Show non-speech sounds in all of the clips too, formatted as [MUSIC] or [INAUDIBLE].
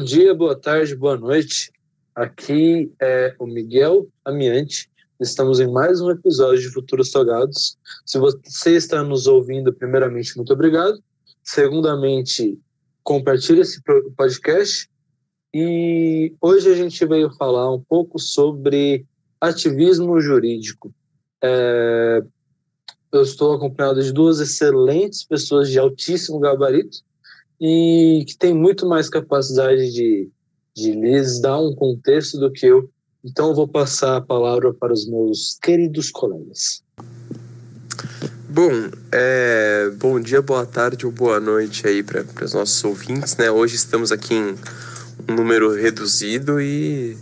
Bom dia, boa tarde, boa noite. Aqui é o Miguel Amiante. Estamos em mais um episódio de Futuros Togados. Se você está nos ouvindo, primeiramente, muito obrigado. Segundamente, compartilhe esse podcast. E hoje a gente veio falar um pouco sobre ativismo jurídico. É, eu estou acompanhado de duas excelentes pessoas de altíssimo gabarito e que têm muito mais capacidade de, de lhes dar um contexto do que eu. Então, eu vou passar a palavra para os meus queridos colegas. Bom, é, bom dia, boa tarde ou boa noite aí para os nossos ouvintes, né? Hoje estamos aqui em um número reduzido e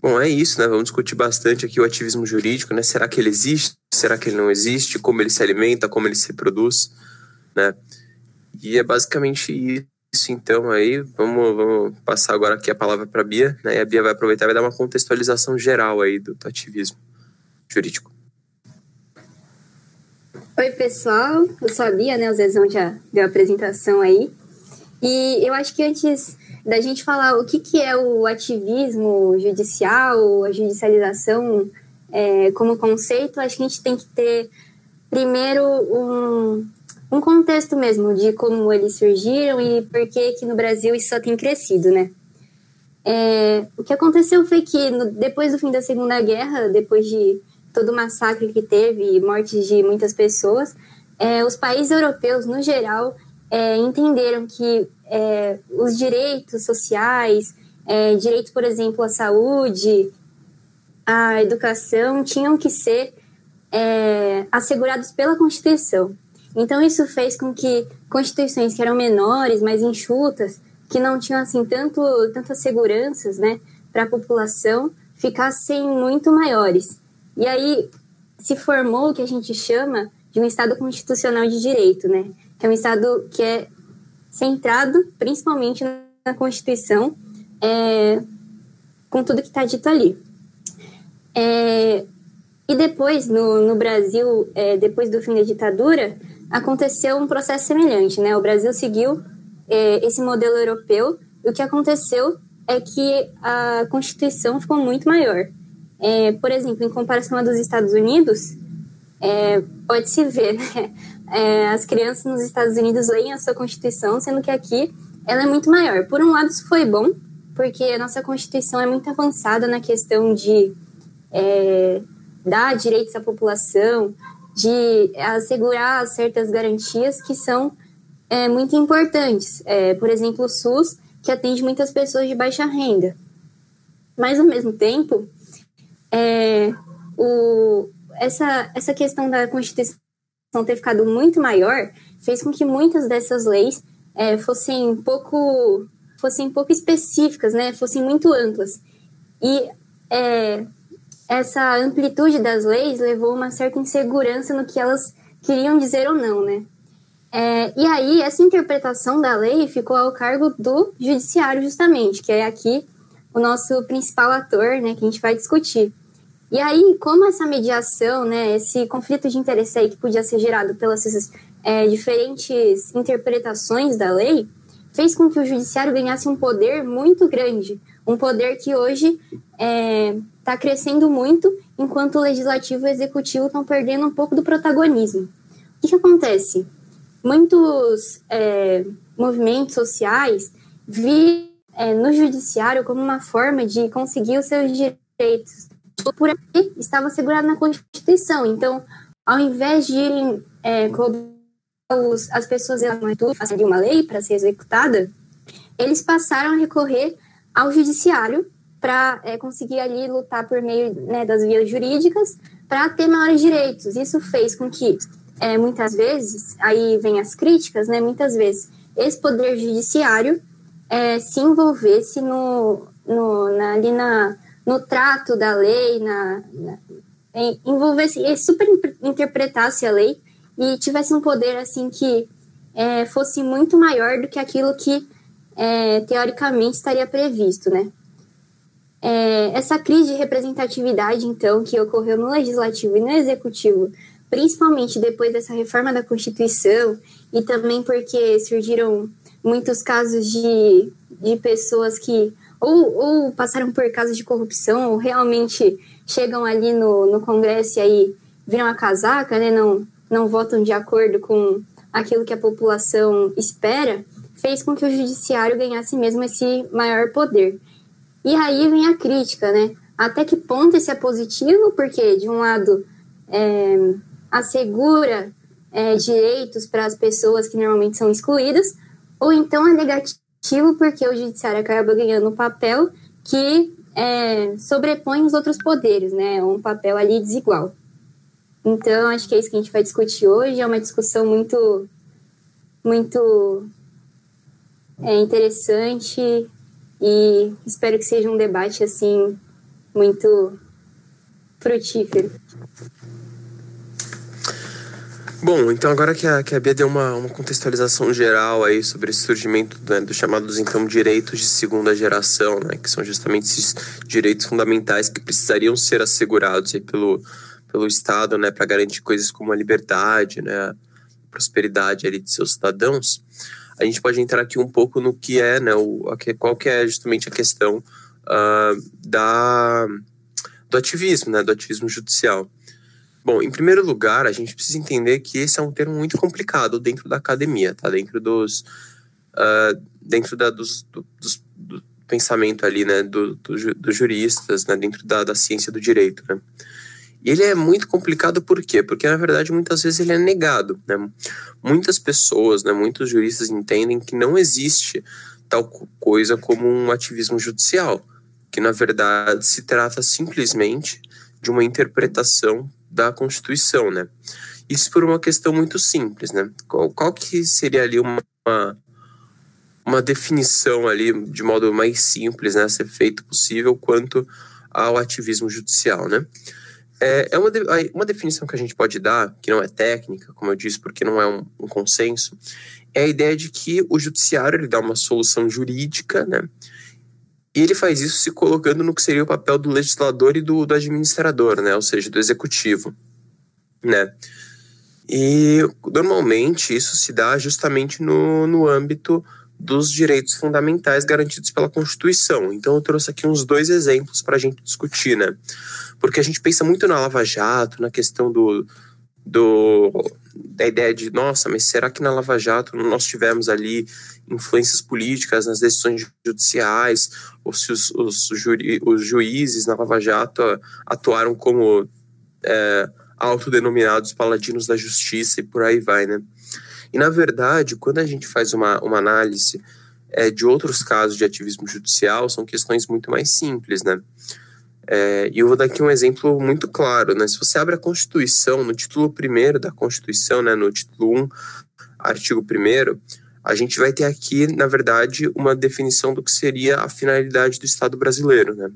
Bom, é isso, né? Vamos discutir bastante aqui o ativismo jurídico, né? Será que ele existe? Será que ele não existe? Como ele se alimenta? Como ele se produz? Né? E é basicamente isso, então, aí. Vamos, vamos passar agora aqui a palavra para a Bia, né? E a Bia vai aproveitar e vai dar uma contextualização geral aí do, ativismo jurídico. Oi, pessoal. Eu sou a Bia, né? O Zezão já deu a apresentação aí. E eu acho que antes da gente falar o que, que é o ativismo judicial, a judicialização é, como conceito, acho que a gente tem que ter primeiro um, um contexto mesmo de como eles surgiram e por que que no Brasil isso só tem crescido, né? É, o que aconteceu foi que no, depois do fim da Segunda Guerra, depois de todo o massacre que teve e mortes de muitas pessoas, é, os países europeus, no geral, é, entenderam que é, os direitos sociais, é, direito, por exemplo, à saúde, à educação, tinham que ser é, assegurados pela Constituição. Então, isso fez com que constituições que eram menores, mais enxutas, que não tinham assim tanto tantas seguranças, né, para a população, ficassem muito maiores. E aí se formou o que a gente chama de um Estado constitucional de direito, né, que é um Estado que é centrado principalmente na Constituição, é, com tudo que está dito ali. É, e depois, no, no Brasil, é, depois do fim da ditadura, aconteceu um processo semelhante. Né? O Brasil seguiu é, esse modelo europeu e o que aconteceu é que a Constituição ficou muito maior. É, por exemplo, em comparação à dos Estados Unidos, é, pode-se ver, [LAUGHS] né? é, as crianças nos Estados Unidos leem a sua Constituição, sendo que aqui ela é muito maior. Por um lado, isso foi bom, porque a nossa Constituição é muito avançada na questão de dar direitos à população, de assegurar certas garantias que são é, muito importantes. É, por exemplo, o SUS, que atende muitas pessoas de baixa renda. Mas, ao mesmo tempo, é, o, essa, essa questão da Constituição ter ficado muito maior fez com que muitas dessas leis é, fossem pouco fossem pouco específicas, né? Fossem muito amplas. E é, essa amplitude das leis levou uma certa insegurança no que elas queriam dizer ou não, né? É, e aí, essa interpretação da lei ficou ao cargo do judiciário, justamente, que é aqui o nosso principal ator, né, que a gente vai discutir. E aí, como essa mediação, né, esse conflito de interesse aí que podia ser gerado pelas é, diferentes interpretações da lei, fez com que o judiciário ganhasse um poder muito grande, um poder que hoje é, tá crescendo muito, enquanto o legislativo e o executivo estão perdendo um pouco do protagonismo. O que, que acontece? Muitos é, movimentos sociais vi é, no judiciário como uma forma de conseguir os seus direitos por aqui estava assegurado na Constituição. Então, ao invés de irem é, os, as pessoas fazerem uma lei para ser executada, eles passaram a recorrer ao judiciário para é, conseguir ali lutar por meio né, das vias jurídicas para ter maiores direitos. Isso fez com que, é, muitas vezes, aí vem as críticas, né, muitas vezes, esse poder judiciário é, se envolvesse no, no, na, ali na, no trato da lei, na, na envolvesse, super interpretasse a lei e tivesse um poder assim que é, fosse muito maior do que aquilo que é, teoricamente estaria previsto, né? É, essa crise de representatividade, então, que ocorreu no legislativo e no executivo, principalmente depois dessa reforma da Constituição e também porque surgiram muitos casos de, de pessoas que ou, ou passaram por casos de corrupção, ou realmente chegam ali no, no Congresso e aí viram a casaca, né? Não, não votam de acordo com aquilo que a população espera, fez com que o judiciário ganhasse mesmo esse maior poder. E aí vem a crítica, né? Até que ponto isso é positivo? Porque, de um lado, é, assegura é, direitos para as pessoas que normalmente são excluídas, ou então é negativo porque o judiciário acaba ganhando um papel que é, sobrepõe os outros poderes, né? Um papel ali desigual. Então, acho que é isso que a gente vai discutir hoje. É uma discussão muito, muito é, interessante e espero que seja um debate assim muito frutífero. Bom, então agora que a, que a Bia deu uma, uma contextualização geral aí sobre esse surgimento né, dos chamados então direitos de segunda geração, né, que são justamente esses direitos fundamentais que precisariam ser assegurados aí pelo, pelo Estado, né, para garantir coisas como a liberdade, né, a prosperidade ali de seus cidadãos, a gente pode entrar aqui um pouco no que é, né, o, qual que é justamente a questão uh, da, do ativismo, né, do ativismo judicial. Bom, em primeiro lugar, a gente precisa entender que esse é um termo muito complicado dentro da academia, tá? Dentro dos, uh, dentro da, dos, do, dos, do pensamento ali, né, do, do, dos juristas, né, dentro da, da ciência do direito, né? E ele é muito complicado por quê? Porque, na verdade, muitas vezes ele é negado, né? Muitas pessoas, né, muitos juristas entendem que não existe tal coisa como um ativismo judicial, que, na verdade, se trata simplesmente de uma interpretação da Constituição, né? Isso por uma questão muito simples, né? Qual, qual que seria ali uma, uma definição ali de modo mais simples, né, a ser feito possível quanto ao ativismo judicial, né? É, é uma, de, uma definição que a gente pode dar, que não é técnica, como eu disse, porque não é um, um consenso, é a ideia de que o judiciário ele dá uma solução jurídica, né? E ele faz isso se colocando no que seria o papel do legislador e do, do administrador, né? Ou seja, do executivo, né? E normalmente isso se dá justamente no, no âmbito dos direitos fundamentais garantidos pela Constituição. Então eu trouxe aqui uns dois exemplos para a gente discutir, né? Porque a gente pensa muito na Lava Jato, na questão do, do da ideia de, nossa, mas será que na Lava Jato nós tivemos ali influências políticas nas decisões judiciais, ou se os, os, os juízes na Lava Jato atuaram como é, autodenominados paladinos da justiça e por aí vai, né? E, na verdade, quando a gente faz uma, uma análise é, de outros casos de ativismo judicial, são questões muito mais simples, né? É, e eu vou dar aqui um exemplo muito claro, né? Se você abre a Constituição, no título 1 da Constituição, né, no título 1, artigo 1 a gente vai ter aqui, na verdade, uma definição do que seria a finalidade do Estado brasileiro, né?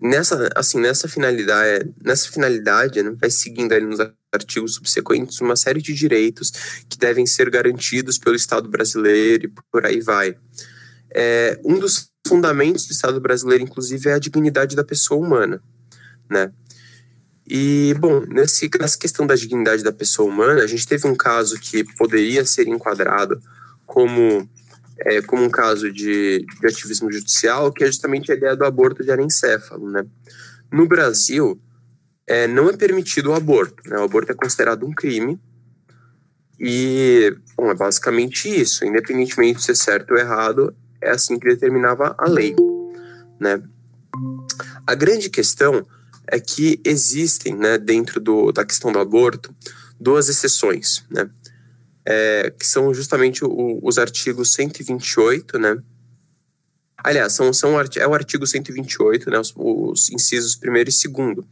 Nessa, assim, nessa finalidade, nessa finalidade, né, vai seguindo ali nos artigos subsequentes uma série de direitos que devem ser garantidos pelo Estado brasileiro e por aí vai. É, um dos fundamentos do Estado brasileiro, inclusive, é a dignidade da pessoa humana, né? E, bom, nesse, nessa questão da dignidade da pessoa humana, a gente teve um caso que poderia ser enquadrado como, é, como um caso de, de ativismo judicial, que é justamente a ideia do aborto de anencéfalo, né? No Brasil, é, não é permitido o aborto, né? O aborto é considerado um crime e, bom, é basicamente isso. Independentemente de ser certo ou errado, é assim que determinava a lei, né? A grande questão é que existem, né, dentro do, da questão do aborto, duas exceções, né? É, que são justamente o, os artigos 128, né? Aliás, são, são, é o artigo 128, né, os, os incisos primeiro e segundo.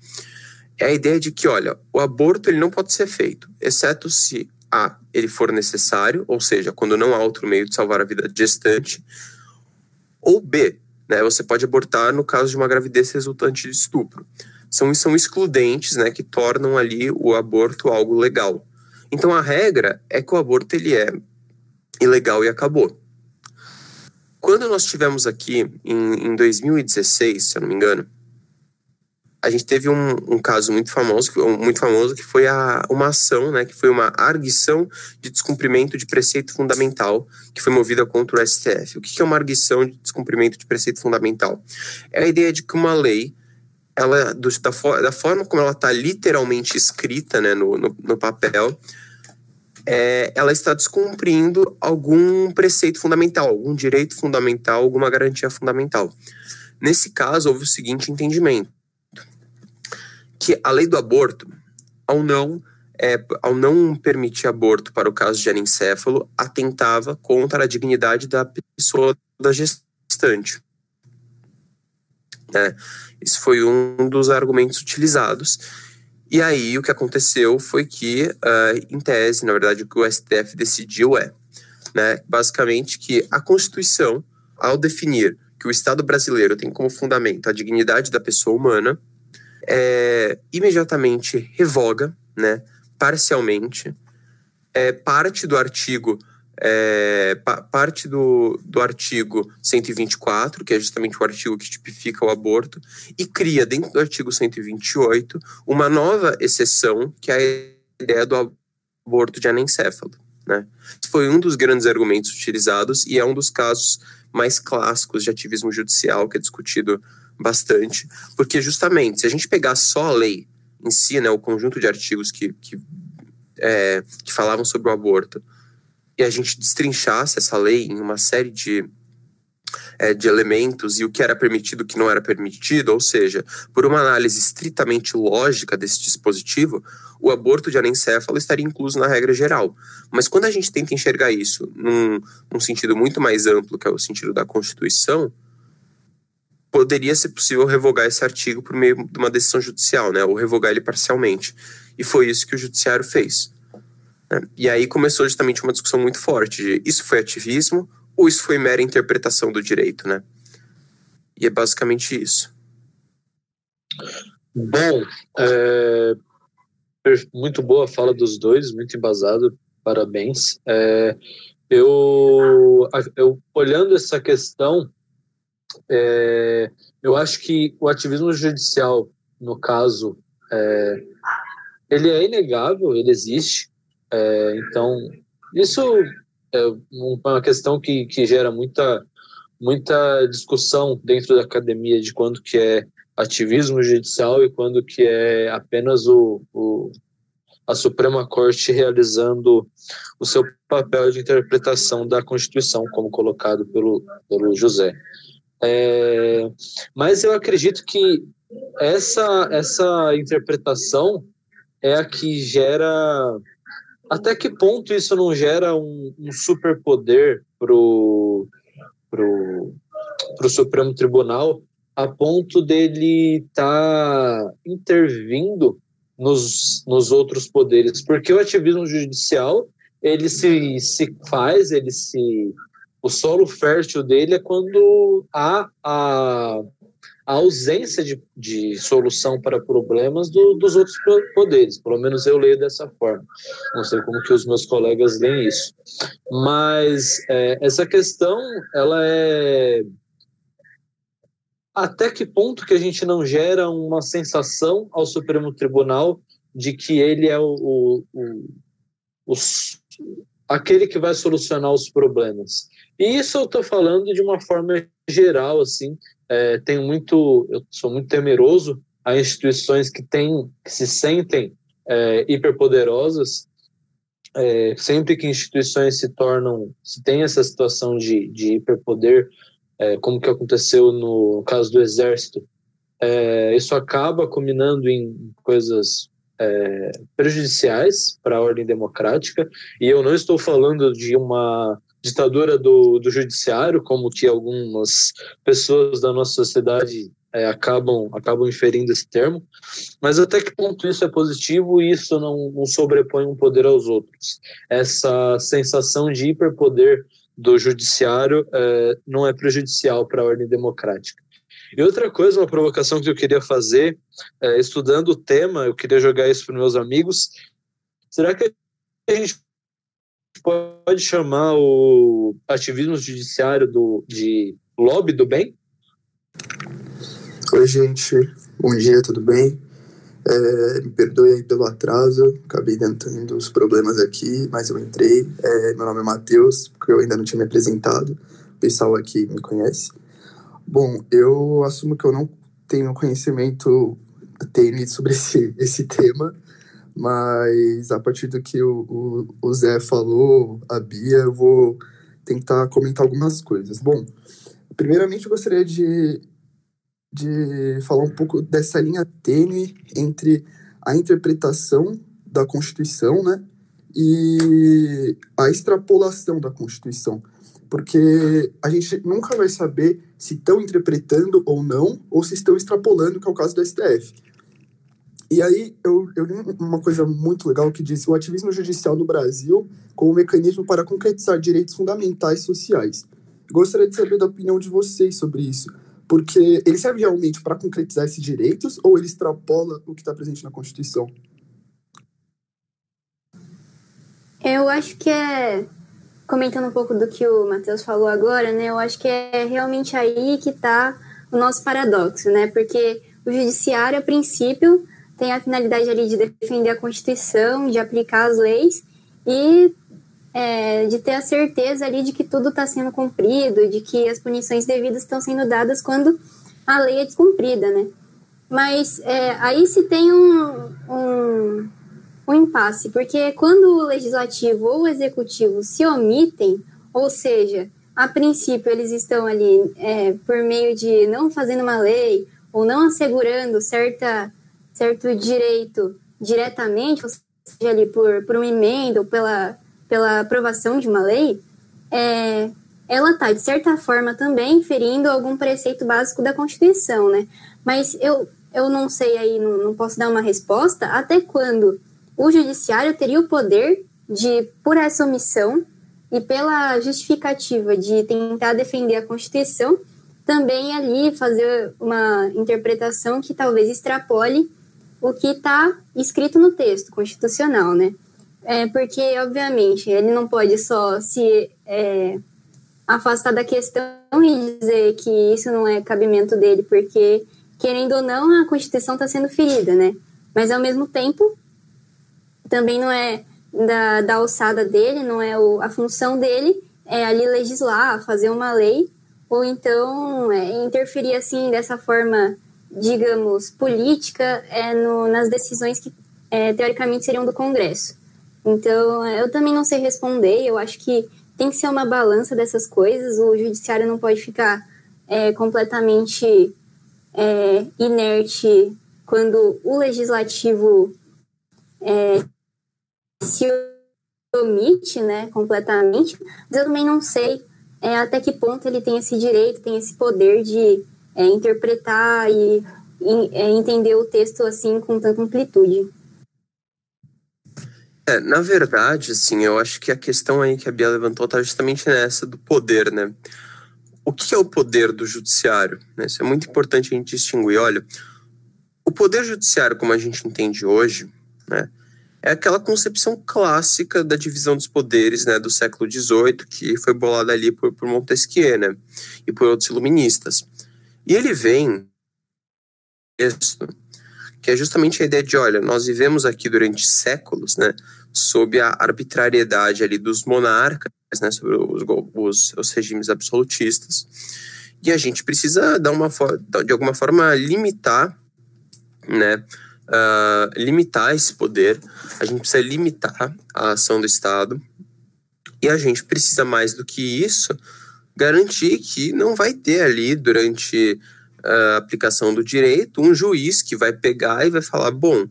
É a ideia de que, olha, o aborto ele não pode ser feito, exceto se A, ele for necessário, ou seja, quando não há outro meio de salvar a vida gestante, ou B, né, você pode abortar no caso de uma gravidez resultante de estupro são, são excludentes, né, que tornam ali o aborto algo legal. Então a regra é que o aborto ele é ilegal e acabou. Quando nós tivemos aqui em, em 2016, se eu não me engano, a gente teve um, um, caso muito famoso, muito famoso que foi a, uma ação, né, que foi uma arguição de descumprimento de preceito fundamental que foi movida contra o STF. O que é uma arguição de descumprimento de preceito fundamental? É a ideia de que uma lei, ela do, da, da forma como ela está literalmente escrita, né, no, no, no papel, é, ela está descumprindo algum preceito fundamental, algum direito fundamental, alguma garantia fundamental. Nesse caso, houve o seguinte entendimento que a lei do aborto, ao não, é, ao não permitir aborto para o caso de anencefalo, atentava contra a dignidade da pessoa da gestante. Esse foi um dos argumentos utilizados. E aí o que aconteceu foi que, uh, em tese, na verdade, o que o STF decidiu é, né, basicamente, que a Constituição, ao definir que o Estado brasileiro tem como fundamento a dignidade da pessoa humana, é, imediatamente revoga, né, parcialmente, é, parte do artigo é, pa, parte do, do artigo 124, que é justamente o artigo que tipifica o aborto, e cria dentro do artigo 128 uma nova exceção, que é a ideia do aborto de anencéfalo. Né? Foi um dos grandes argumentos utilizados e é um dos casos mais clássicos de ativismo judicial que é discutido bastante, porque justamente se a gente pegar só a lei em si, né, o conjunto de artigos que, que, é, que falavam sobre o aborto, e a gente destrinchasse essa lei em uma série de, é, de elementos e o que era permitido o que não era permitido, ou seja, por uma análise estritamente lógica desse dispositivo, o aborto de anencefalo estaria incluso na regra geral. Mas quando a gente tenta enxergar isso num, num sentido muito mais amplo, que é o sentido da Constituição, poderia ser possível revogar esse artigo por meio de uma decisão judicial, né, ou revogar ele parcialmente. E foi isso que o judiciário fez. Né? E aí começou justamente uma discussão muito forte de isso foi ativismo ou isso foi mera interpretação do direito, né? E é basicamente isso. Bom, é, muito boa a fala dos dois, muito embasado, parabéns. É, eu, eu, olhando essa questão, é, eu acho que o ativismo judicial, no caso, é, ele é inegável, ele existe. É, então, isso é uma questão que, que gera muita, muita discussão dentro da academia de quando que é ativismo judicial e quando que é apenas o, o a Suprema Corte realizando o seu papel de interpretação da Constituição, como colocado pelo, pelo José. É, mas eu acredito que essa, essa interpretação é a que gera. Até que ponto isso não gera um, um superpoder pro, pro, pro Supremo Tribunal a ponto dele estar tá intervindo nos, nos outros poderes? Porque o ativismo judicial ele se, se faz, ele se o solo fértil dele é quando há a, a ausência de, de solução para problemas do, dos outros poderes. Pelo menos eu leio dessa forma. Não sei como que os meus colegas leem isso. Mas é, essa questão, ela é até que ponto que a gente não gera uma sensação ao Supremo Tribunal de que ele é o, o, o, o aquele que vai solucionar os problemas. E isso eu estou falando de uma forma geral, assim. É, tenho muito, eu sou muito temeroso a instituições que têm, que se sentem é, hiperpoderosas. É, sempre que instituições se tornam, se tem essa situação de, de hiperpoder, é, como que aconteceu no caso do exército, é, isso acaba culminando em coisas é, prejudiciais para a ordem democrática. E eu não estou falando de uma ditadura do, do judiciário, como que algumas pessoas da nossa sociedade é, acabam, acabam inferindo esse termo, mas até que ponto isso é positivo e isso não, não sobrepõe um poder aos outros. Essa sensação de hiperpoder do judiciário é, não é prejudicial para a ordem democrática. E outra coisa, uma provocação que eu queria fazer, é, estudando o tema, eu queria jogar isso para meus amigos. Será que a gente pode chamar o ativismo judiciário do, de lobby do bem? Oi, gente. Bom dia, tudo bem? É, me perdoe aí pelo atraso, acabei tendo uns problemas aqui, mas eu entrei. É, meu nome é Matheus, porque eu ainda não tinha me apresentado. O pessoal aqui me conhece. Bom, eu assumo que eu não tenho conhecimento tênue sobre esse, esse tema, mas a partir do que o, o, o Zé falou, a Bia, eu vou tentar comentar algumas coisas. Bom, primeiramente eu gostaria de de falar um pouco dessa linha tênue entre a interpretação da Constituição, né, e a extrapolação da Constituição, porque a gente nunca vai saber se estão interpretando ou não, ou se estão extrapolando, que é o caso do STF. E aí eu, eu li uma coisa muito legal que diz o ativismo judicial no Brasil como mecanismo para concretizar direitos fundamentais sociais. Gostaria de saber da opinião de vocês sobre isso. Porque ele serve realmente para concretizar esses direitos ou ele extrapola o que está presente na Constituição? Eu acho que é. Comentando um pouco do que o Matheus falou agora, né? Eu acho que é realmente aí que está o nosso paradoxo, né? Porque o judiciário, a princípio, tem a finalidade ali de defender a Constituição, de aplicar as leis e é, de ter a certeza ali de que tudo está sendo cumprido, de que as punições devidas estão sendo dadas quando a lei é descumprida, né? Mas é, aí se tem um, um, um impasse, porque quando o legislativo ou o executivo se omitem, ou seja, a princípio eles estão ali é, por meio de não fazendo uma lei ou não assegurando certa, certo direito diretamente, ou seja, ali por, por uma emenda ou pela pela aprovação de uma lei, é, ela está, de certa forma, também ferindo algum preceito básico da Constituição, né? Mas eu, eu não sei aí, não, não posso dar uma resposta até quando o Judiciário teria o poder de, por essa omissão e pela justificativa de tentar defender a Constituição, também ali fazer uma interpretação que talvez extrapole o que está escrito no texto constitucional, né? É, porque, obviamente, ele não pode só se é, afastar da questão e dizer que isso não é cabimento dele, porque, querendo ou não, a Constituição está sendo ferida, né? Mas, ao mesmo tempo, também não é da, da alçada dele, não é o, a função dele é ali legislar, fazer uma lei, ou então é, interferir, assim, dessa forma, digamos, política é, no, nas decisões que, é, teoricamente, seriam do Congresso. Então, eu também não sei responder. Eu acho que tem que ser uma balança dessas coisas. O judiciário não pode ficar é, completamente é, inerte quando o legislativo é, se omite né, completamente. Mas eu também não sei é, até que ponto ele tem esse direito, tem esse poder de é, interpretar e, é, entender o texto assim com tanta amplitude. É, na verdade, assim, eu acho que a questão aí que a Bia levantou está justamente nessa do poder, né? O que é o poder do judiciário? Né? Isso é muito importante a gente distinguir. Olha, o poder judiciário, como a gente entende hoje, né, é aquela concepção clássica da divisão dos poderes né, do século XVIII, que foi bolada ali por, por Montesquieu né, e por outros iluministas. E ele vem que é justamente a ideia de, olha, nós vivemos aqui durante séculos, né, sob a arbitrariedade ali dos monarcas, né, sobre os, os, os regimes absolutistas. E a gente precisa dar uma de alguma forma limitar, né, uh, limitar esse poder. A gente precisa limitar a ação do Estado. E a gente precisa mais do que isso garantir que não vai ter ali durante a aplicação do direito um juiz que vai pegar e vai falar bom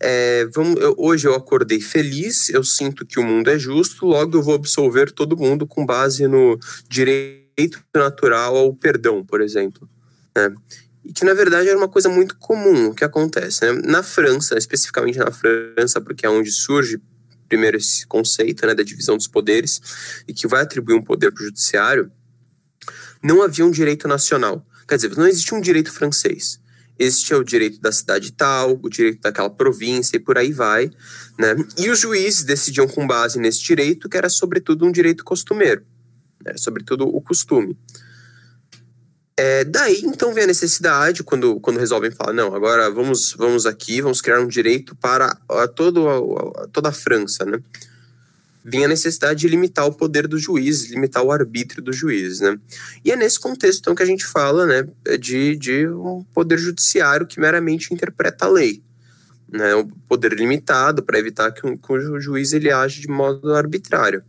é, vamos, eu, hoje eu acordei feliz, eu sinto que o mundo é justo, logo eu vou absolver todo mundo com base no direito natural ao perdão, por exemplo. Né? E que na verdade era uma coisa muito comum que acontece. Né? Na França, especificamente na França, porque é onde surge primeiro esse conceito né, da divisão dos poderes e que vai atribuir um poder para o judiciário, não havia um direito nacional. Quer dizer, não existia um direito francês existia o direito da cidade tal, o direito daquela província e por aí vai, né? E os juízes decidiam com base nesse direito, que era sobretudo um direito costumeiro, era sobretudo o costume. É, daí então vem a necessidade quando, quando resolvem falar não agora vamos vamos aqui vamos criar um direito para a, todo a, a, toda a França né vinha a necessidade de limitar o poder do juiz, limitar o arbítrio do juiz, né? E é nesse contexto então que a gente fala, né, de, de um poder judiciário que meramente interpreta a lei, né, um poder limitado para evitar que, um, que o juiz ele age de modo arbitrário.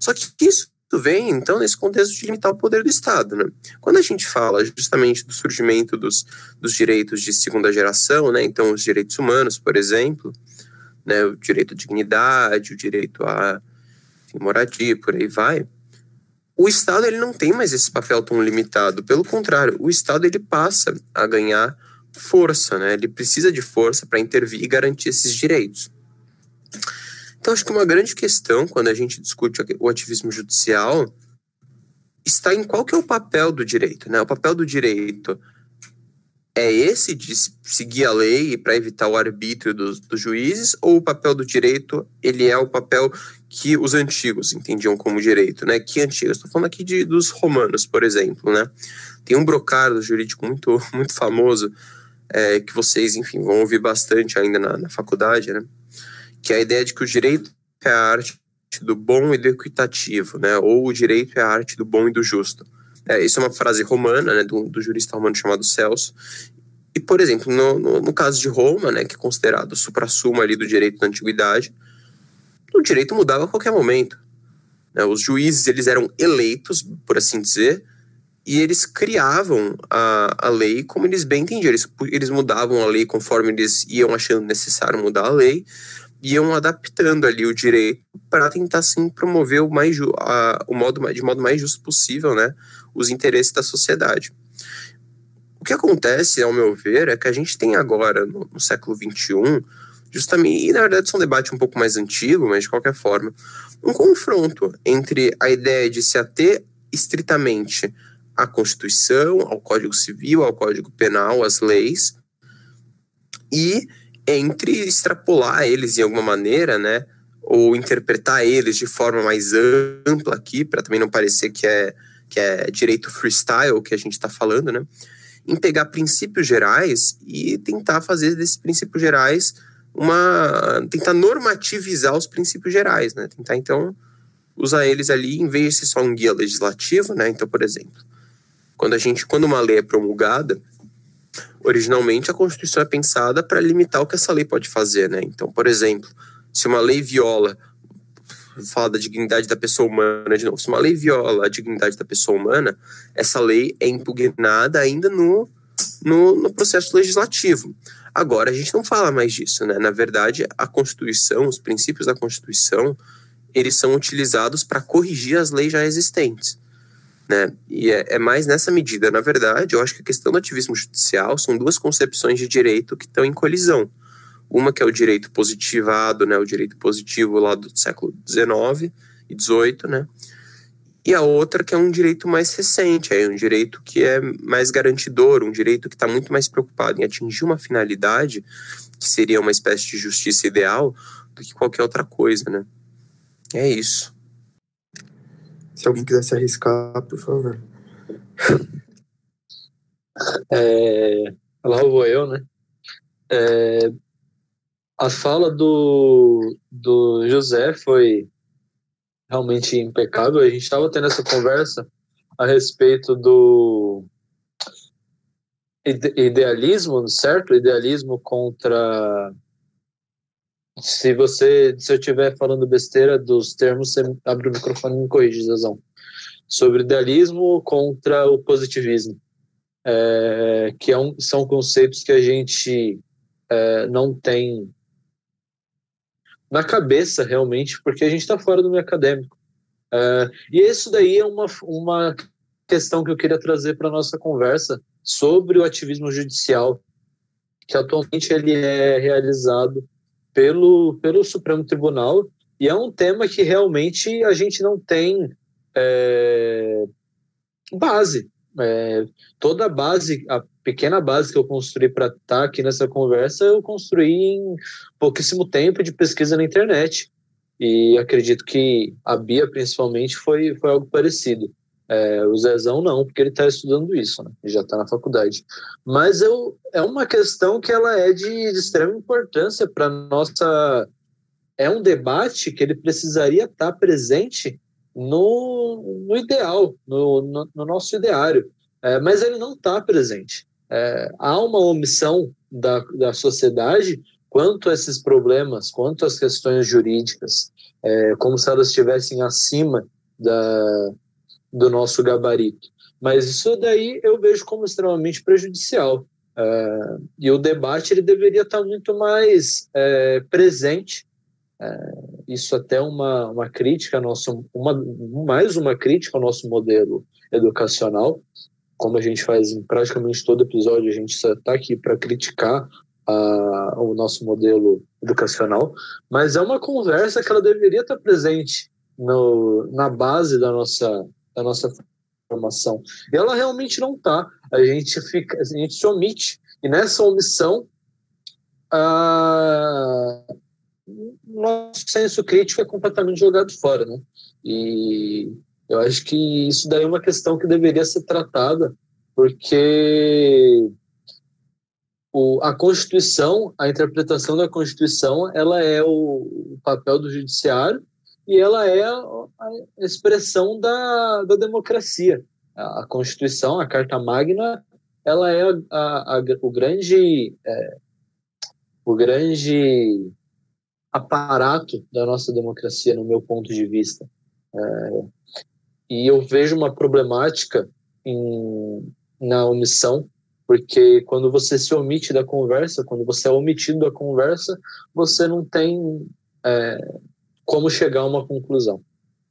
Só que isso vem, então, nesse contexto de limitar o poder do Estado. Né? Quando a gente fala justamente do surgimento dos, dos direitos de segunda geração, né, então os direitos humanos, por exemplo, né, o direito à dignidade, o direito a moradia, por aí vai. O Estado ele não tem mais esse papel tão limitado. Pelo contrário, o Estado ele passa a ganhar força, né? Ele precisa de força para intervir e garantir esses direitos. Então, acho que uma grande questão quando a gente discute o ativismo judicial está em qual que é o papel do direito, né? O papel do direito é esse de seguir a lei para evitar o arbítrio dos, dos, juízes ou o papel do direito ele é o papel que os antigos entendiam como direito, né? Que antigos? Estou falando aqui de, dos romanos, por exemplo, né? Tem um brocado jurídico muito [LAUGHS] muito famoso é, que vocês, enfim, vão ouvir bastante ainda na, na faculdade, né? Que é a ideia de que o direito é a arte do bom e do equitativo, né? Ou o direito é a arte do bom e do justo. É, isso é uma frase romana, né, do, do jurista romano chamado Celso. E, por exemplo, no, no, no caso de Roma, né, que é considerado o supra-sumo ali do direito da antiguidade, o direito mudava a qualquer momento. Né? Os juízes eles eram eleitos, por assim dizer, e eles criavam a, a lei como eles bem entendiam. Eles, eles mudavam a lei conforme eles iam achando necessário mudar a lei, iam adaptando ali o direito para tentar sim promover o mais a, o modo de modo mais justo possível, né, os interesses da sociedade. O que acontece, ao meu ver, é que a gente tem agora, no, no século XXI, justamente, e na verdade isso é um debate um pouco mais antigo, mas de qualquer forma, um confronto entre a ideia de se ater estritamente à Constituição, ao Código Civil, ao Código Penal, às leis, e entre extrapolar eles de alguma maneira, né, ou interpretar eles de forma mais ampla aqui, para também não parecer que é que é direito freestyle que a gente está falando, né? Em pegar princípios gerais e tentar fazer desses princípios gerais uma. tentar normativizar os princípios gerais, né? Tentar, então, usar eles ali, em vez de ser só um guia legislativo, né? Então, por exemplo, quando a gente. quando uma lei é promulgada, originalmente a Constituição é pensada para limitar o que essa lei pode fazer, né? Então, por exemplo, se uma lei viola fala da dignidade da pessoa humana de novo. Se uma lei viola a dignidade da pessoa humana, essa lei é impugnada ainda no, no, no, processo legislativo. Agora, a gente não fala mais disso, né? Na verdade, a Constituição, os princípios da Constituição, eles são utilizados para corrigir as leis já existentes. Né? E é, é, mais nessa medida. Na verdade, eu acho que a questão do ativismo judicial são duas concepções de direito que estão em colisão. Uma que é o direito positivado, né, o direito positivo lá do século XIX e XVIII, né? E a outra que é um direito mais recente, é um direito que é mais garantidor, um direito que está muito mais preocupado em atingir uma finalidade, que seria uma espécie de justiça ideal, do que qualquer outra coisa, né? É isso. Se alguém quiser se arriscar, por favor. É, lá vou eu, né? É, a fala do, do José foi realmente impecável. A gente estava tendo essa conversa a respeito do idealismo, certo? Idealismo contra. Se você, se eu estiver falando besteira dos termos, você abre o microfone e me corrige, Zezão. Sobre idealismo contra o positivismo, é, que é um, são conceitos que a gente é, não tem na cabeça realmente, porque a gente está fora do meio acadêmico. Uh, e isso daí é uma, uma questão que eu queria trazer para nossa conversa sobre o ativismo judicial, que atualmente ele é realizado pelo, pelo Supremo Tribunal, e é um tema que realmente a gente não tem é, base. É, toda a base, a pequena base que eu construí para estar tá aqui nessa conversa, eu construí em pouquíssimo tempo de pesquisa na internet. E acredito que a Bia, principalmente, foi, foi algo parecido. É, o Zezão não, porque ele está estudando isso, né? Ele já está na faculdade. Mas eu, é uma questão que ela é de, de extrema importância para nossa. É um debate que ele precisaria estar tá presente no, no ideal, no, no, no nosso ideário. É, mas ele não está presente. É, há uma omissão da, da sociedade quanto a esses problemas, quanto às questões jurídicas, é, como se elas estivessem acima da, do nosso gabarito. Mas isso daí eu vejo como extremamente prejudicial. É, e o debate ele deveria estar muito mais é, presente. É, isso até uma, uma crítica nosso, uma, mais uma crítica ao nosso modelo educacional, como a gente faz em praticamente todo episódio, a gente está aqui para criticar a, o nosso modelo educacional, mas é uma conversa que ela deveria estar presente no, na base da nossa, da nossa formação. E ela realmente não está. A gente fica, a gente se omite. E nessa omissão, a, nosso senso crítico é completamente jogado fora, né? E eu acho que isso daí é uma questão que deveria ser tratada, porque o, a Constituição, a interpretação da Constituição, ela é o, o papel do judiciário e ela é a, a expressão da, da democracia. A, a, Constituição, a Carta Magna, ela é a, o grande é, o grande aparato da nossa democracia, no meu ponto de vista. É, e eu vejo uma problemática em, na omissão porque quando você se omite da conversa, quando você é omitido da conversa, você não tem é, como chegar a uma conclusão.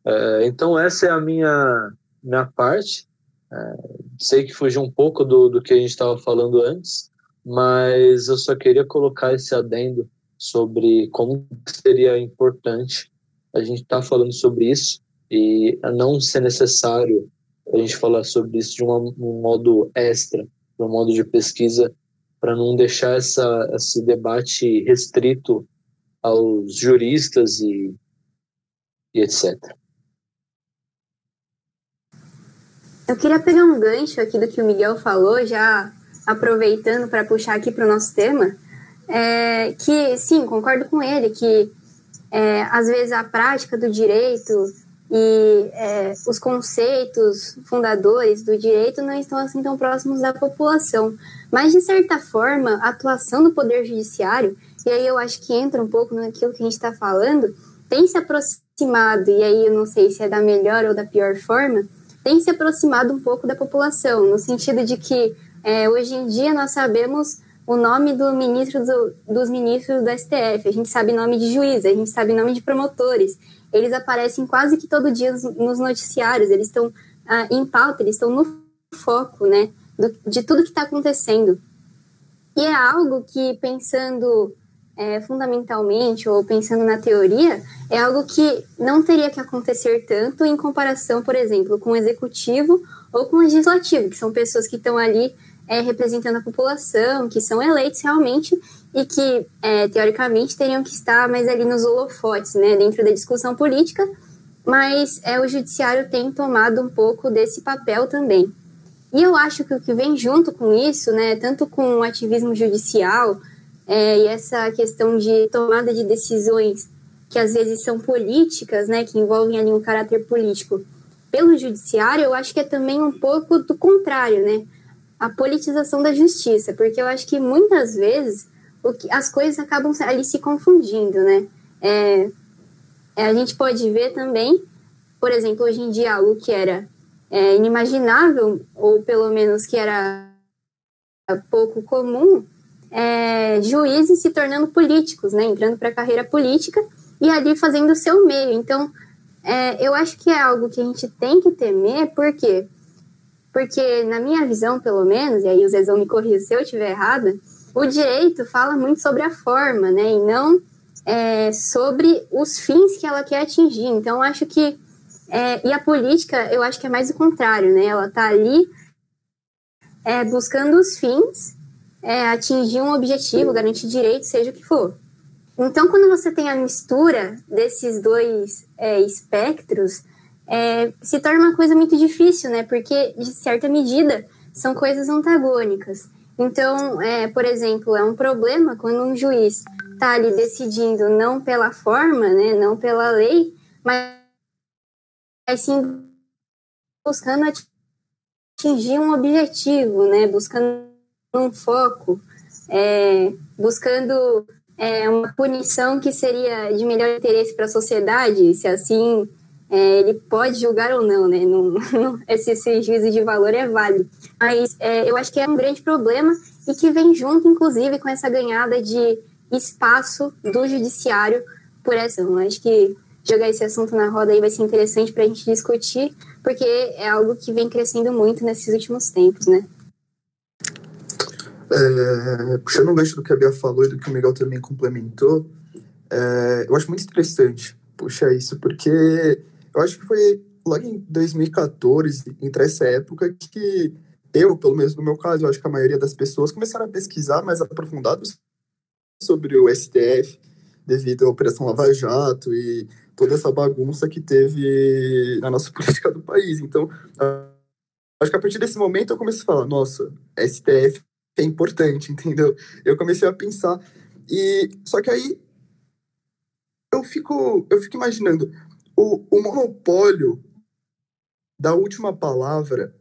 É, então, essa é a minha, minha parte. É, sei que fugiu um pouco do, do que a gente estava falando antes, mas eu só queria colocar esse adendo sobre como seria importante a gente estar tá falando sobre isso e não ser necessário a gente falar sobre isso de uma, um modo extra, no modo de pesquisa, para não deixar essa, esse debate restrito aos juristas e, e etc. Eu queria pegar um gancho aqui do que o Miguel falou, já aproveitando para puxar aqui para o nosso tema, é, que sim, concordo com ele, que é, às vezes a prática do direito e é, os conceitos fundadores do direito não estão assim tão próximos da população. Mas, de certa forma, a atuação do Poder Judiciário, e aí eu acho que entra um pouco naquilo que a gente está falando, tem se aproximado, e aí eu não sei se é da melhor ou da pior forma, tem se aproximado um pouco da população, no sentido de que é, hoje em dia nós sabemos o nome do ministro do, dos ministros do STF, a gente sabe nome de juiz, a gente sabe nome de promotores, eles aparecem quase que todo dia nos noticiários, eles estão ah, em pauta, eles estão no foco, né, do, de tudo que está acontecendo. E é algo que, pensando é, fundamentalmente ou pensando na teoria, é algo que não teria que acontecer tanto em comparação, por exemplo, com o executivo ou com o legislativo, que são pessoas que estão ali é, representando a população, que são eleitos realmente e que, é, teoricamente, teriam que estar mais ali nos holofotes, né, dentro da discussão política, mas é, o judiciário tem tomado um pouco desse papel também. E eu acho que o que vem junto com isso, né, tanto com o ativismo judicial é, e essa questão de tomada de decisões que às vezes são políticas, né, que envolvem ali um caráter político, pelo judiciário, eu acho que é também um pouco do contrário, né, a politização da justiça, porque eu acho que muitas vezes o que, as coisas acabam ali se confundindo, né? É, é, a gente pode ver também, por exemplo, hoje em dia algo que era é, inimaginável, ou pelo menos que era pouco comum, é, juízes se tornando políticos, né? Entrando para a carreira política e ali fazendo o seu meio. Então, é, eu acho que é algo que a gente tem que temer, por quê? Porque, na minha visão, pelo menos, e aí o Zezão me corrija se eu estiver errada, o direito fala muito sobre a forma, né? E não é, sobre os fins que ela quer atingir. Então, acho que. É, e a política, eu acho que é mais o contrário, né? Ela está ali é, buscando os fins, é, atingir um objetivo, garantir direito, seja o que for. Então, quando você tem a mistura desses dois é, espectros, é, se torna uma coisa muito difícil, né? Porque, de certa medida, são coisas antagônicas. Então, é, por exemplo, é um problema quando um juiz está ali decidindo não pela forma, né, não pela lei, mas sim buscando atingir um objetivo, né, buscando um foco, é, buscando é, uma punição que seria de melhor interesse para a sociedade, se assim é, ele pode julgar ou não, né? Não, [LAUGHS] não, esse, esse, juízo de valor é válido. Mas é, eu acho que é um grande problema e que vem junto, inclusive, com essa ganhada de espaço do judiciário por. Eu acho que jogar esse assunto na roda aí vai ser interessante para a gente discutir, porque é algo que vem crescendo muito nesses últimos tempos, né? É, puxando o gancho do que a Bia falou e do que o Miguel também complementou, é, eu acho muito interessante puxar isso, porque eu acho que foi logo em 2014, entre essa época, que eu, pelo menos no meu caso, eu acho que a maioria das pessoas começaram a pesquisar mais aprofundado sobre o STF, devido à Operação Lava Jato e toda essa bagunça que teve na nossa [LAUGHS] política do país. Então, acho que a partir desse momento eu comecei a falar: nossa, STF é importante, [LAUGHS] entendeu? Eu comecei a pensar. E só que aí eu fico, eu fico imaginando o, o monopólio da última palavra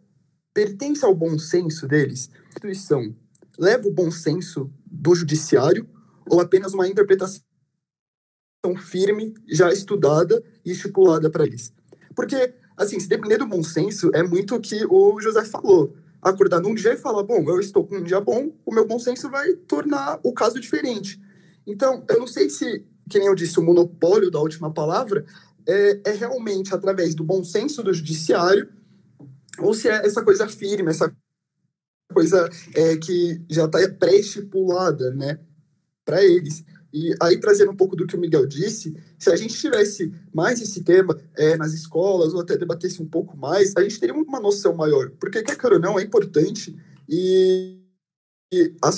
pertence ao bom senso deles? A instituição leva o bom senso do judiciário ou apenas uma interpretação firme, já estudada e estipulada para eles? Porque, assim, se depender do bom senso, é muito o que o José falou. Acordar num dia e falar, bom, eu estou com um dia bom, o meu bom senso vai tornar o caso diferente. Então, eu não sei se, que nem eu disse, o monopólio da última palavra é, é realmente através do bom senso do judiciário ou se é essa coisa firme, essa coisa é, que já está pré-estipulada, né, para eles. E aí, trazendo um pouco do que o Miguel disse, se a gente tivesse mais esse tema é, nas escolas, ou até debatesse um pouco mais, a gente teria uma noção maior. Porque, quer ou não, é importante e, e a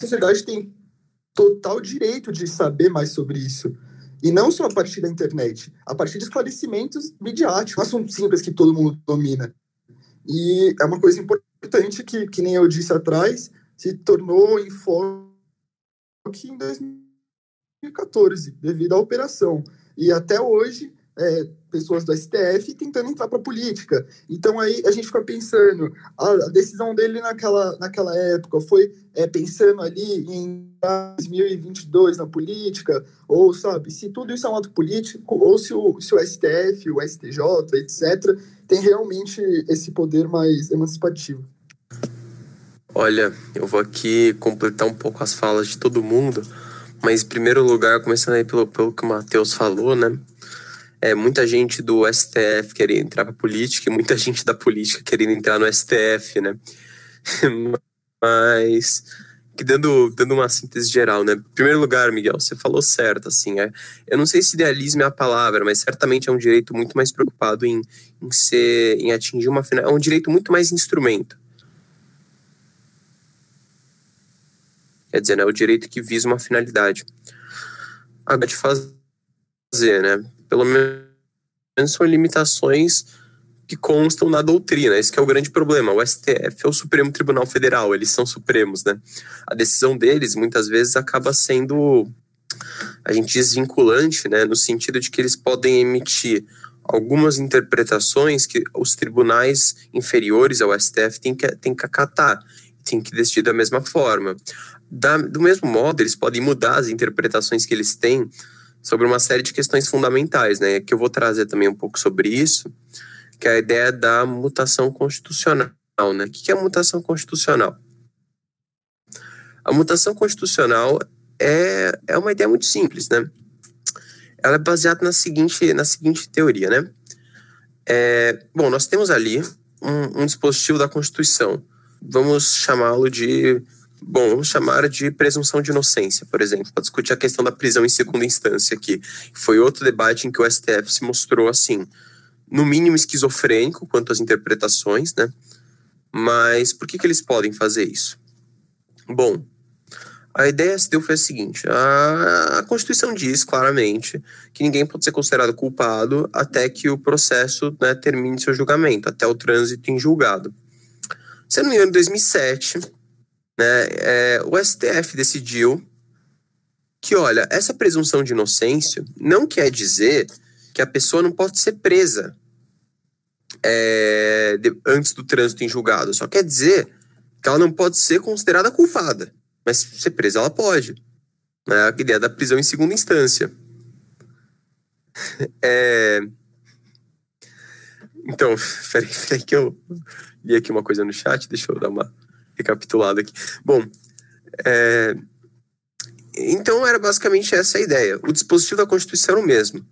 sociedade tem total direito de saber mais sobre isso. E não só a partir da internet, a partir de esclarecimentos midiáticos, um assunto simples que todo mundo domina. E é uma coisa importante que, que nem eu disse atrás, se tornou em foco em 2014, devido à operação. E até hoje, é, pessoas do STF tentando entrar para a política. Então aí a gente fica pensando, a, a, decisão dele naquela, naquela época foi é, pensando ali em 2022 na política, ou sabe, se tudo isso é um ato político, ou se o, se o STF, o STJ, etc., tem realmente esse poder mais emancipativo. Olha, eu vou aqui completar um pouco as falas de todo mundo, mas em primeiro lugar, começando aí pelo, pelo que o Matheus falou, né? é, muita gente do STF querendo entrar para política e muita [LAUGHS] gente da política querendo entrar no STF, né? [LAUGHS] Mas que dando, dando uma síntese geral, né? Em primeiro lugar, Miguel, você falou certo, assim, é, eu não sei se idealismo é a palavra, mas certamente é um direito muito mais preocupado em, em ser, em atingir uma final, é um direito muito mais instrumento. Quer dizer, né, o direito que visa uma finalidade. Agora de fazer, né? pelo menos são limitações que constam na doutrina. Esse é o grande problema. O STF é o Supremo Tribunal Federal, eles são supremos, né? A decisão deles muitas vezes acaba sendo a gente diz vinculante, né, no sentido de que eles podem emitir algumas interpretações que os tribunais inferiores ao STF têm que, têm que acatar, têm que decidir da mesma forma. Da, do mesmo modo, eles podem mudar as interpretações que eles têm sobre uma série de questões fundamentais, né? Que eu vou trazer também um pouco sobre isso, que é a ideia da mutação constitucional, né? O que é a mutação constitucional? A mutação constitucional é, é uma ideia muito simples, né? Ela é baseada na seguinte, na seguinte teoria, né? É, bom, nós temos ali um, um dispositivo da Constituição. Vamos chamá-lo de Bom, vamos chamar de presunção de inocência, por exemplo, para discutir a questão da prisão em segunda instância aqui. Foi outro debate em que o STF se mostrou assim, no mínimo esquizofrênico quanto às interpretações, né? Mas por que, que eles podem fazer isso? Bom, A ideia se deu foi a seguinte: a, Constituição diz claramente que ninguém pode ser considerado culpado até que o processo né, termine seu julgamento, até o trânsito em julgado. Se não me engano, em 2007, né, é, o STF decidiu que, olha, essa presunção de inocência não quer dizer que a pessoa não pode ser presa é, de, antes do trânsito em julgado, só quer dizer que ela não pode ser considerada culpada. Mas ser presa ela pode. Né? A ideia da prisão em segunda instância. [LAUGHS] É... Então, [LAUGHS] peraí, peraí que eu li aqui uma coisa no chat, deixa eu dar uma recapitulada aqui. Bom, é... então era basicamente essa a ideia. O dispositivo da Constituição era o mesmo.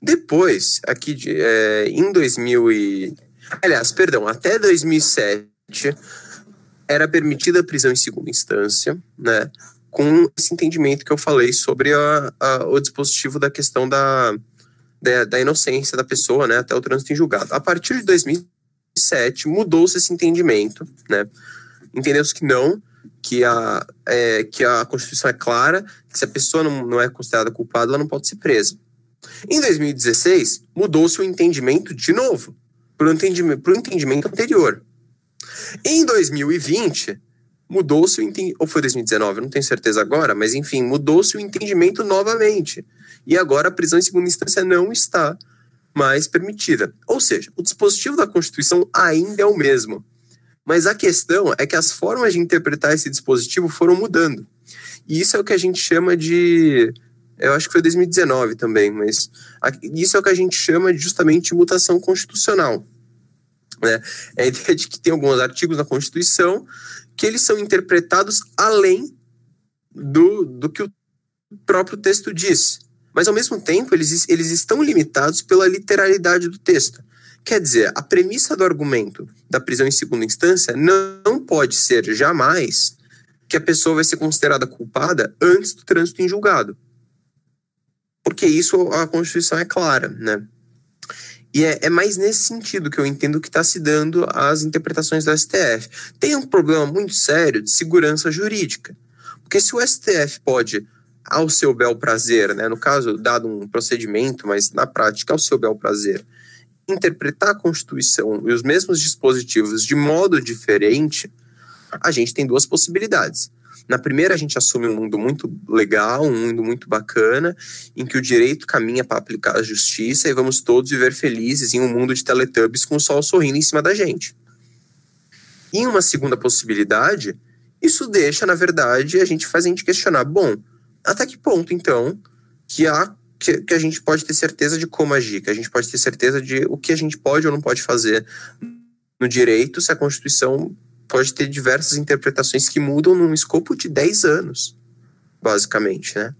Depois, aqui de, é, em 2000 e... Aliás, perdão, até 2007 era permitida a prisão em segunda instância, né? Com esse entendimento que eu falei sobre a, a, o dispositivo da questão da, da, da, inocência da pessoa, né? Até o trânsito em julgado. A partir de 2007, mudou-se esse entendimento, né? Entendeu-se que não, que a, é, que a Constituição é clara, que se a pessoa não, não é considerada culpada, ela não pode ser presa. Em 2016, mudou-se o entendimento de novo, para o entendimento, entendimento anterior. Em 2020, mudou-se o entendimento, ou foi 2019, não tenho certeza agora, mas enfim, mudou-se o entendimento novamente. E agora a prisão em segunda instância não está mais permitida. Ou seja, o dispositivo da Constituição ainda é o mesmo. Mas a questão é que as formas de interpretar esse dispositivo foram mudando. E isso é o que a gente chama de. Eu acho que foi 2019 também, mas isso é o que a gente chama de justamente mutação constitucional. Né? É a ideia de que tem alguns artigos na Constituição que eles são interpretados além do, do que o próprio texto diz. Mas, ao mesmo tempo, eles, eles estão limitados pela literalidade do texto. Quer dizer, a premissa do argumento da prisão em segunda instância não pode ser jamais que a pessoa vai ser considerada culpada antes do trânsito em julgado. Porque isso a Constituição é clara, né? E é, é, mais nesse sentido que eu entendo que está se dando as interpretações do STF. Tem um problema muito sério de segurança jurídica. Porque se o STF pode, ao seu bel prazer, né, no caso, dado um procedimento, mas na prática, ao seu bel prazer, interpretar a Constituição e os mesmos dispositivos de modo diferente, a gente tem duas possibilidades. Na primeira, a gente assume um mundo muito legal, um mundo muito bacana, em que o direito caminha para aplicar a justiça e vamos todos viver felizes em um mundo de teletubbies com o sol sorrindo em cima da gente. Em uma segunda possibilidade, isso deixa, na verdade, a gente faz a gente questionar, bom, até que ponto, então, que a, que, que a gente pode ter certeza de como agir, que a gente pode ter certeza de o que a gente pode ou não pode fazer no direito se a Constituição pode ter diversas interpretações que mudam num escopo de 10 anos, basicamente, né?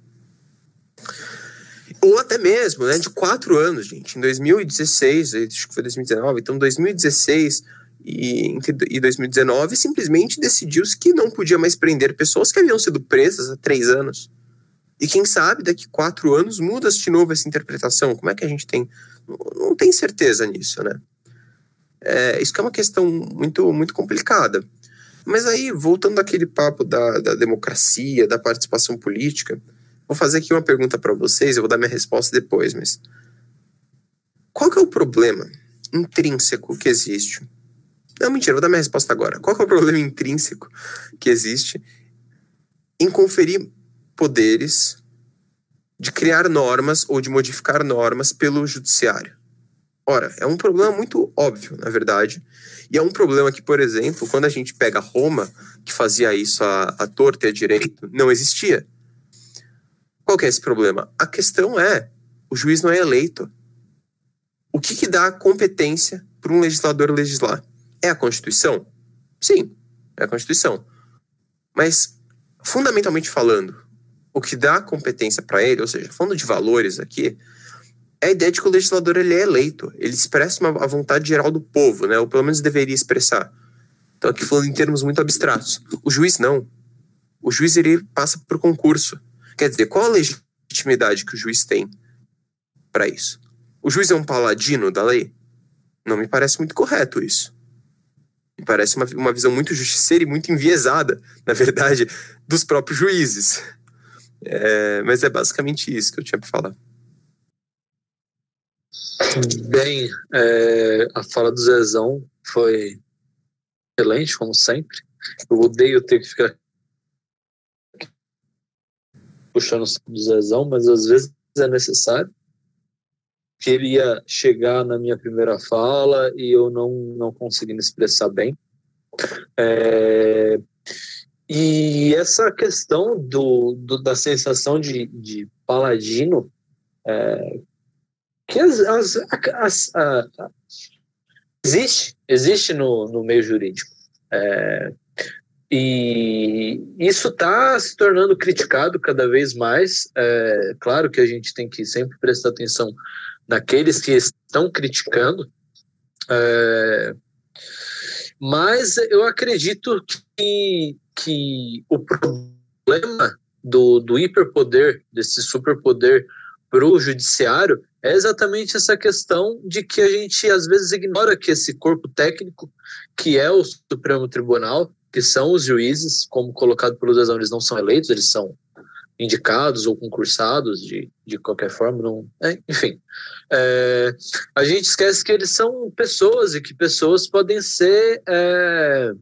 Ou até mesmo, né, de 4 anos, gente. Em 2016, acho que foi 2019, então 2016 e, e 2019 simplesmente decidiu-se que não podia mais prender pessoas que haviam sido presas há 3 anos. E quem sabe daqui quatro anos muda-se de novo essa interpretação. Como é que a gente tem. Não tem certeza nisso, né? É, isso que é uma questão muito, muito complicada. Mas aí, voltando àquele papo da, da democracia, da participação política, vou fazer aqui uma pergunta para vocês, eu vou dar minha resposta depois, mas qual que é o problema intrínseco que existe? Não, mentira, vou dar minha resposta agora. Qual que é o problema intrínseco que existe em conferir poderes de criar normas ou de modificar normas pelo judiciário? Ora, é um problema muito óbvio, na verdade. E é um problema que, por exemplo, quando a gente pega Roma, que fazia isso a torta e a direito, não existia. Qual que é esse problema? A questão é, o juiz não é eleito. O que, que dá competência para um legislador legislar? É a Constituição? Sim, é a Constituição. Mas, fundamentalmente falando, o que dá competência para ele, ou seja, falando de valores aqui, é a ideia de que o legislador ele é eleito, ele expressa uma, a vontade geral do povo, né? ou pelo menos deveria expressar. Então, aqui falando em termos muito abstratos. O juiz não. O juiz ele passa por concurso. Quer dizer, qual a legitimidade que o juiz tem para isso? O juiz é um paladino da lei? Não me parece muito correto isso. Me parece uma, uma visão muito justiceira e muito enviesada, na verdade, dos próprios juízes. É, mas é basicamente isso que eu tinha para falar. Bem, é, a fala do Zezão foi excelente, como sempre. Eu odeio ter que ficar puxando o Zezão, mas às vezes é necessário. Queria chegar na minha primeira fala e eu não, não consegui me expressar bem. É, e essa questão do, do, da sensação de, de paladino, é, que as, as, as, a, existe, existe no, no meio jurídico. É, e isso está se tornando criticado cada vez mais. É, claro que a gente tem que sempre prestar atenção naqueles que estão criticando, é, mas eu acredito que, que o problema do, do hiperpoder, desse superpoder para o judiciário, é exatamente essa questão de que a gente às vezes ignora que esse corpo técnico, que é o Supremo Tribunal, que são os juízes, como colocado pelos exames, eles não são eleitos, eles são indicados ou concursados de, de qualquer forma, não, é, enfim. É, a gente esquece que eles são pessoas e que pessoas podem ser é,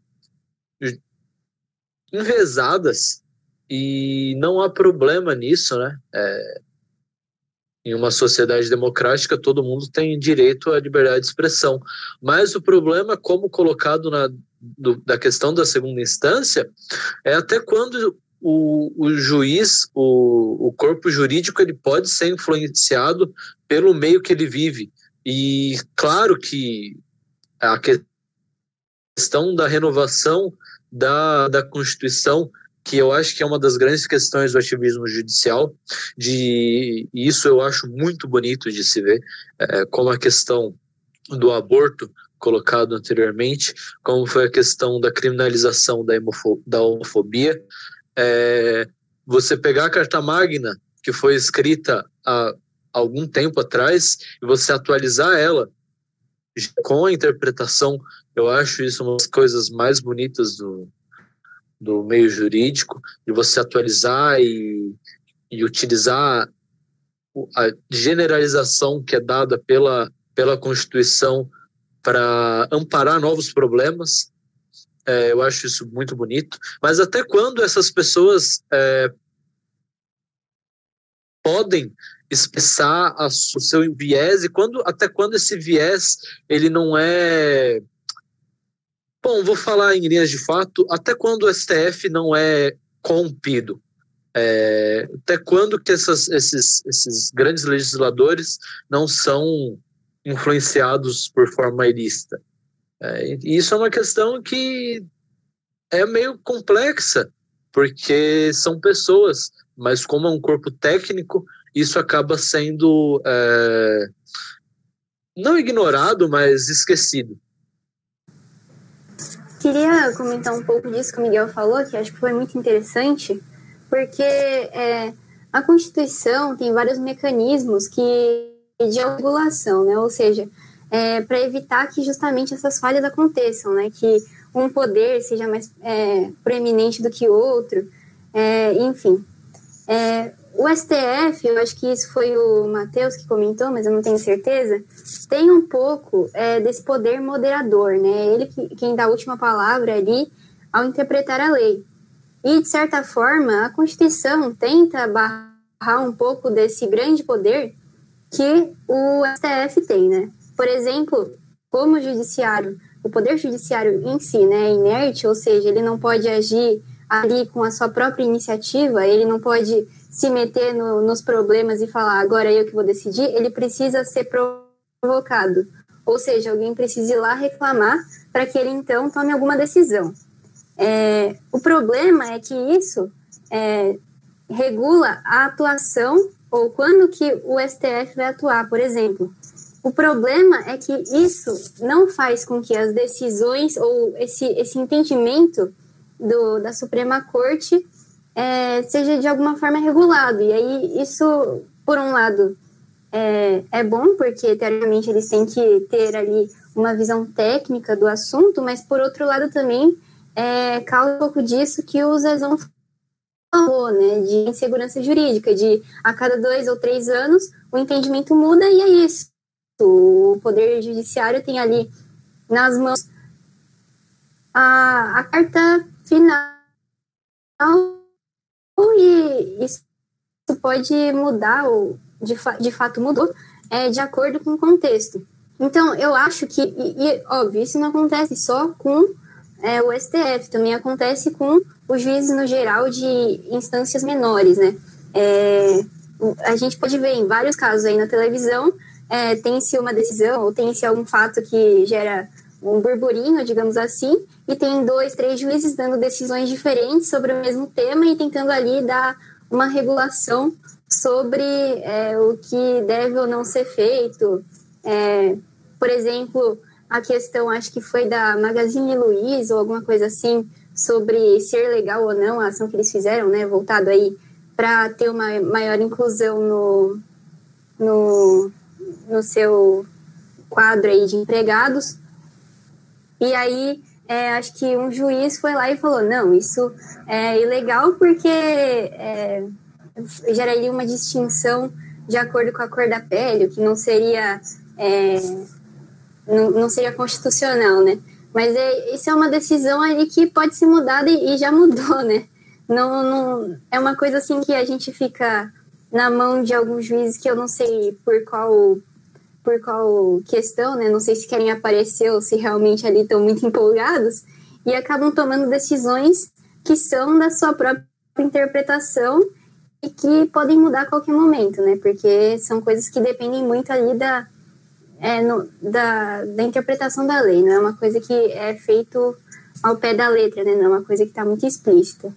envesadas e não há problema nisso, né? É, em uma sociedade democrática, todo mundo tem direito à liberdade de expressão. Mas o problema, como colocado na do, da questão da segunda instância, é até quando o, o juiz, o, o corpo jurídico, ele pode ser influenciado pelo meio que ele vive. E claro que a questão da renovação da, da Constituição que eu acho que é uma das grandes questões do ativismo judicial, de e isso eu acho muito bonito de se ver, é, como a questão do aborto colocado anteriormente, como foi a questão da criminalização da, da homofobia. É, você pegar a Carta Magna, que foi escrita há algum tempo atrás, e você atualizar ela com a interpretação, eu acho isso uma das coisas mais bonitas do, do meio jurídico, de você atualizar e, e utilizar a generalização que é dada pela, pela Constituição para amparar novos problemas. É, eu acho isso muito bonito. Mas até quando essas pessoas é, podem expressar a, o seu viés e quando até quando esse viés ele não é Bom, vou falar em linhas de fato, até quando o STF não é corrompido? É, até quando que essas, esses, esses grandes legisladores não são influenciados por forma ilícita? É, isso é uma questão que é meio complexa, porque são pessoas, mas como é um corpo técnico, isso acaba sendo é, não ignorado, mas esquecido. Queria comentar um pouco disso que o Miguel falou, que acho que foi muito interessante, porque é, a Constituição tem vários mecanismos que de regulação, né? Ou seja, é, para evitar que justamente essas falhas aconteçam, né? Que um poder seja mais é, proeminente do que outro, é, enfim. É, o STF, eu acho que isso foi o Matheus que comentou, mas eu não tenho certeza, tem um pouco é, desse poder moderador, né? Ele que, quem dá a última palavra ali ao interpretar a lei. E, de certa forma, a Constituição tenta barrar um pouco desse grande poder que o STF tem, né? Por exemplo, como o judiciário, o poder judiciário em si, né, é inerte, ou seja, ele não pode agir ali com a sua própria iniciativa, ele não pode se meter no, nos problemas e falar agora eu que vou decidir, ele precisa ser provocado. Ou seja, alguém precisa ir lá reclamar para que ele então tome alguma decisão. É, o problema é que isso é, regula a atuação ou quando que o STF vai atuar, por exemplo. O problema é que isso não faz com que as decisões ou esse, esse entendimento do, da Suprema Corte é, seja de alguma forma regulado. E aí, isso, por um lado, é, é bom, porque teoricamente eles têm que ter ali uma visão técnica do assunto, mas por outro lado também é, causa um pouco disso que o Zezão falou, né, de insegurança jurídica, de a cada dois ou três anos o entendimento muda e é isso. O Poder Judiciário tem ali nas mãos a, a carta final e isso pode mudar, ou de, de fato mudou, é, de acordo com o contexto. Então, eu acho que, e, e óbvio, isso não acontece só com é, o STF, também acontece com os juízes no geral de instâncias menores, né? É, a gente pode ver em vários casos aí na televisão, é, tem-se uma decisão ou tem-se algum fato que gera um burburinho, digamos assim, e tem dois, três juízes dando decisões diferentes sobre o mesmo tema e tentando ali dar uma regulação sobre é, o que deve ou não ser feito. É, por exemplo, a questão, acho que foi da Magazine Luiza ou alguma coisa assim, sobre ser legal ou não a ação que eles fizeram, né, voltado aí para ter uma maior inclusão no, no, no seu quadro aí de empregados. E aí, é, acho que um juiz foi lá e falou: não, isso é ilegal porque é, geraria uma distinção de acordo com a cor da pele, o que não seria, é, não, não, seria constitucional, né? Mas é, isso é uma decisão ali que pode ser mudada e, e já mudou, né? Não, não, é uma coisa assim que a gente fica na mão de alguns juízes que eu não sei por qual por qual questão, né? Não sei se querem aparecer ou se realmente ali estão muito empolgados e acabam tomando decisões que são da sua própria interpretação e que podem mudar a qualquer momento, né? Porque são coisas que dependem muito ali da, é, no, da, da interpretação da lei, não é uma coisa que é feito ao pé da letra, né? Não é uma coisa que está muito explícita.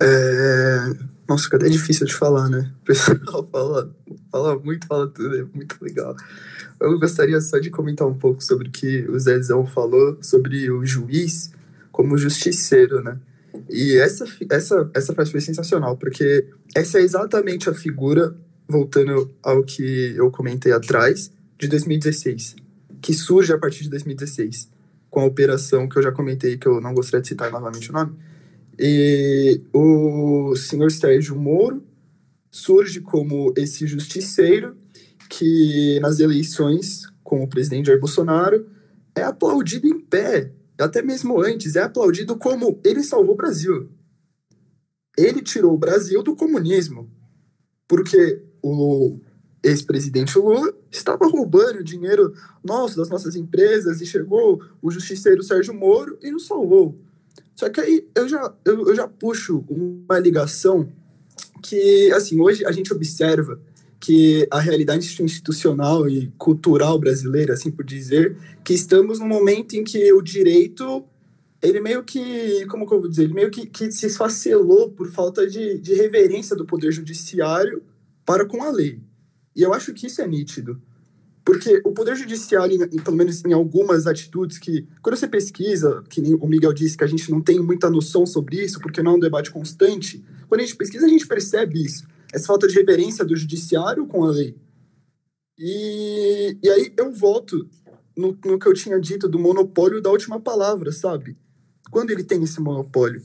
É... Nossa, fica até difícil de falar, né? O pessoal [LAUGHS] fala, fala muito, fala tudo, é muito legal. Eu gostaria só de comentar um pouco sobre o que o Zezão falou sobre o juiz como justiceiro, né? E essa, essa, essa frase foi sensacional, porque essa é exatamente a figura, voltando ao que eu comentei atrás, de 2016, que surge a partir de 2016, com a operação que eu já comentei, que eu não gostaria de citar novamente o nome. E o senhor Sérgio Moro surge como esse justiceiro que nas eleições com o presidente Jair Bolsonaro é aplaudido em pé até mesmo antes, é aplaudido como ele salvou o Brasil. Ele tirou o Brasil do comunismo. Porque o ex-presidente Lula estava roubando dinheiro nosso, das nossas empresas, e chegou o justiceiro Sérgio Moro e nos salvou. Só que aí eu já, eu, eu já puxo uma ligação que, assim, hoje a gente observa que a realidade institucional e cultural brasileira, assim por dizer, que estamos num momento em que o direito, ele meio que, como que eu vou dizer, ele meio que, que se esfacelou por falta de, de reverência do poder judiciário para com a lei. E eu acho que isso é nítido. Porque o Poder Judiciário, pelo menos em algumas atitudes que, quando você pesquisa, que o Miguel disse que a gente não tem muita noção sobre isso, porque não é um debate constante, quando a gente pesquisa, a gente percebe isso essa falta de reverência do judiciário com a lei. E, e aí eu volto no, no que eu tinha dito do monopólio da última palavra, sabe? Quando ele tem esse monopólio?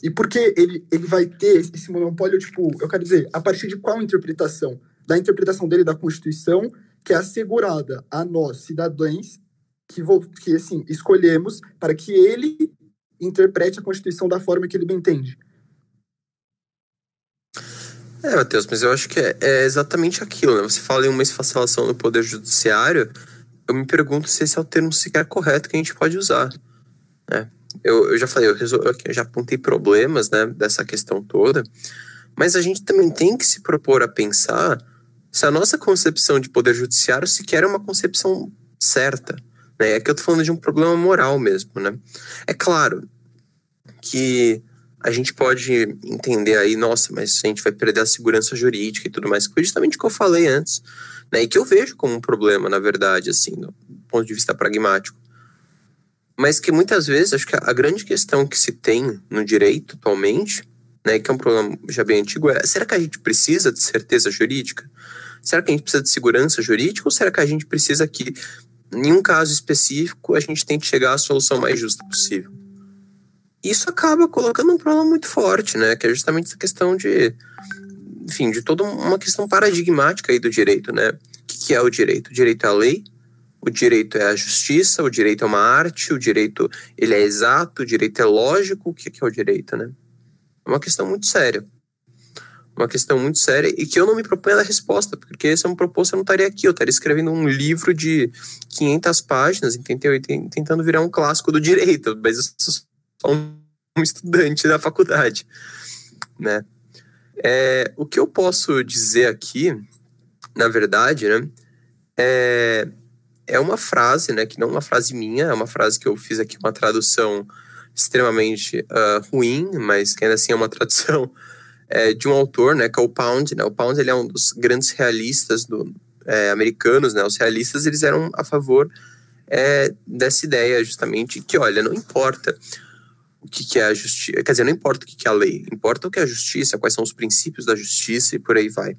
E por que ele, ele vai ter esse monopólio, tipo, eu quero dizer, a partir de qual interpretação? Da interpretação dele da Constituição, que é assegurada a nós, cidadãos, que, que assim, escolhemos para que ele interprete a Constituição da forma que ele bem entende. É, Matheus, mas eu acho que é, é, exatamente aquilo, né? Você fala em uma esfacelação no poder judiciário, eu me pergunto se esse é o termo sequer correto que a gente pode usar, né? Eu, eu já falei, eu, resol... eu já apontei problemas, né, dessa questão toda, mas a gente também tem que se propor a pensar se a nossa concepção de poder judiciário sequer é uma concepção certa, né? É que eu tô falando de um problema moral mesmo, né? É claro que a gente pode entender aí, nossa, mas a gente vai perder a segurança jurídica e tudo mais, que foi justamente o que eu falei antes, né? E que eu vejo como um problema, na verdade, assim, do ponto de vista pragmático. Mas que muitas vezes, acho que a grande questão que se tem no direito atualmente, né, que é um problema já bem antigo, é: será que a gente precisa de certeza jurídica? Será que a gente precisa de segurança jurídica ou será que a gente precisa que, em um caso específico, a gente tente chegar à solução mais justa possível? Isso acaba colocando um problema muito forte, né? Que é justamente essa questão de, enfim, de toda uma questão paradigmática aí do direito, né? O que é o direito? O direito é a lei, o direito é a justiça, o direito é uma arte, o direito ele é exato, o direito é lógico. O que é o direito, né? É uma questão muito séria. Uma questão muito séria e que eu não me proponho a dar resposta, porque se eu me propôs, eu não estaria aqui. Eu estaria escrevendo um livro de 500 páginas, tentando virar um clássico do direito, mas eu sou só um [LAUGHS] estudante da faculdade, né? É, o que eu posso dizer aqui, na verdade, né, é, é uma frase, né, que não é uma frase minha, é uma frase que eu fiz aqui uma tradução extremamente uh, ruim, mas que ainda assim é uma [LAUGHS] tradução é, de um autor, né, que é o Pound, né, o Pound ele é um dos grandes realistas do, é, americanos, né, os realistas eles eram a favor é, dessa ideia justamente que, olha, não importa o que, que é a justiça, quer dizer, não importa o que, que é a lei, importa o que é a justiça, quais são os princípios da justiça e por aí vai,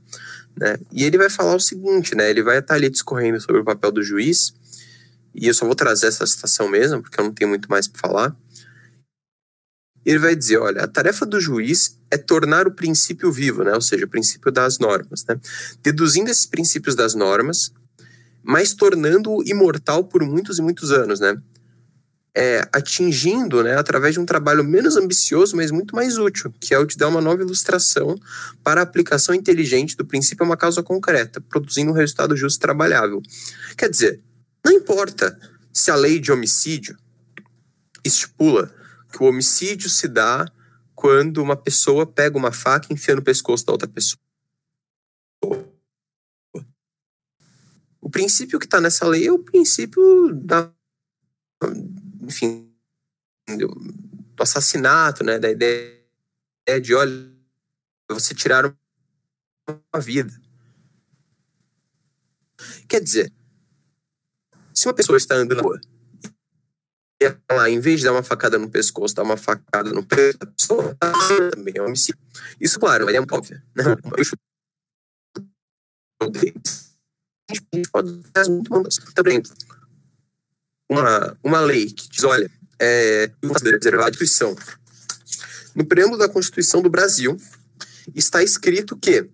né, e ele vai falar o seguinte, né, ele vai estar ali discorrendo sobre o papel do juiz, e eu só vou trazer essa citação mesmo, porque eu não tenho muito mais para falar, ele vai dizer, olha, a tarefa do juiz é tornar o princípio vivo, né? ou seja, o princípio das normas, né? deduzindo esses princípios das normas, mas tornando-o imortal por muitos e muitos anos, né? É, atingindo, né, através de um trabalho menos ambicioso, mas muito mais útil, que é o de dar uma nova ilustração para a aplicação inteligente do princípio a uma causa concreta, produzindo um resultado justo e trabalhável. Quer dizer, não importa se a lei de homicídio estipula que o homicídio se dá quando uma pessoa pega uma faca e enfia no pescoço da outra pessoa. O princípio que está nessa lei é o princípio da, enfim, do assassinato, né, da ideia de, olha, você tirar uma vida. Quer dizer, se uma pessoa está andando na rua ela, em vez de dar uma facada no pescoço, dar uma facada no peito da pessoa, também é um homicídio. Isso, claro, é óbvio. Né? A gente pode fazer muito mandas. Também, uma, uma lei que diz, olha, é, preservar a Constituição. No preâmbulo da Constituição do Brasil, está escrito que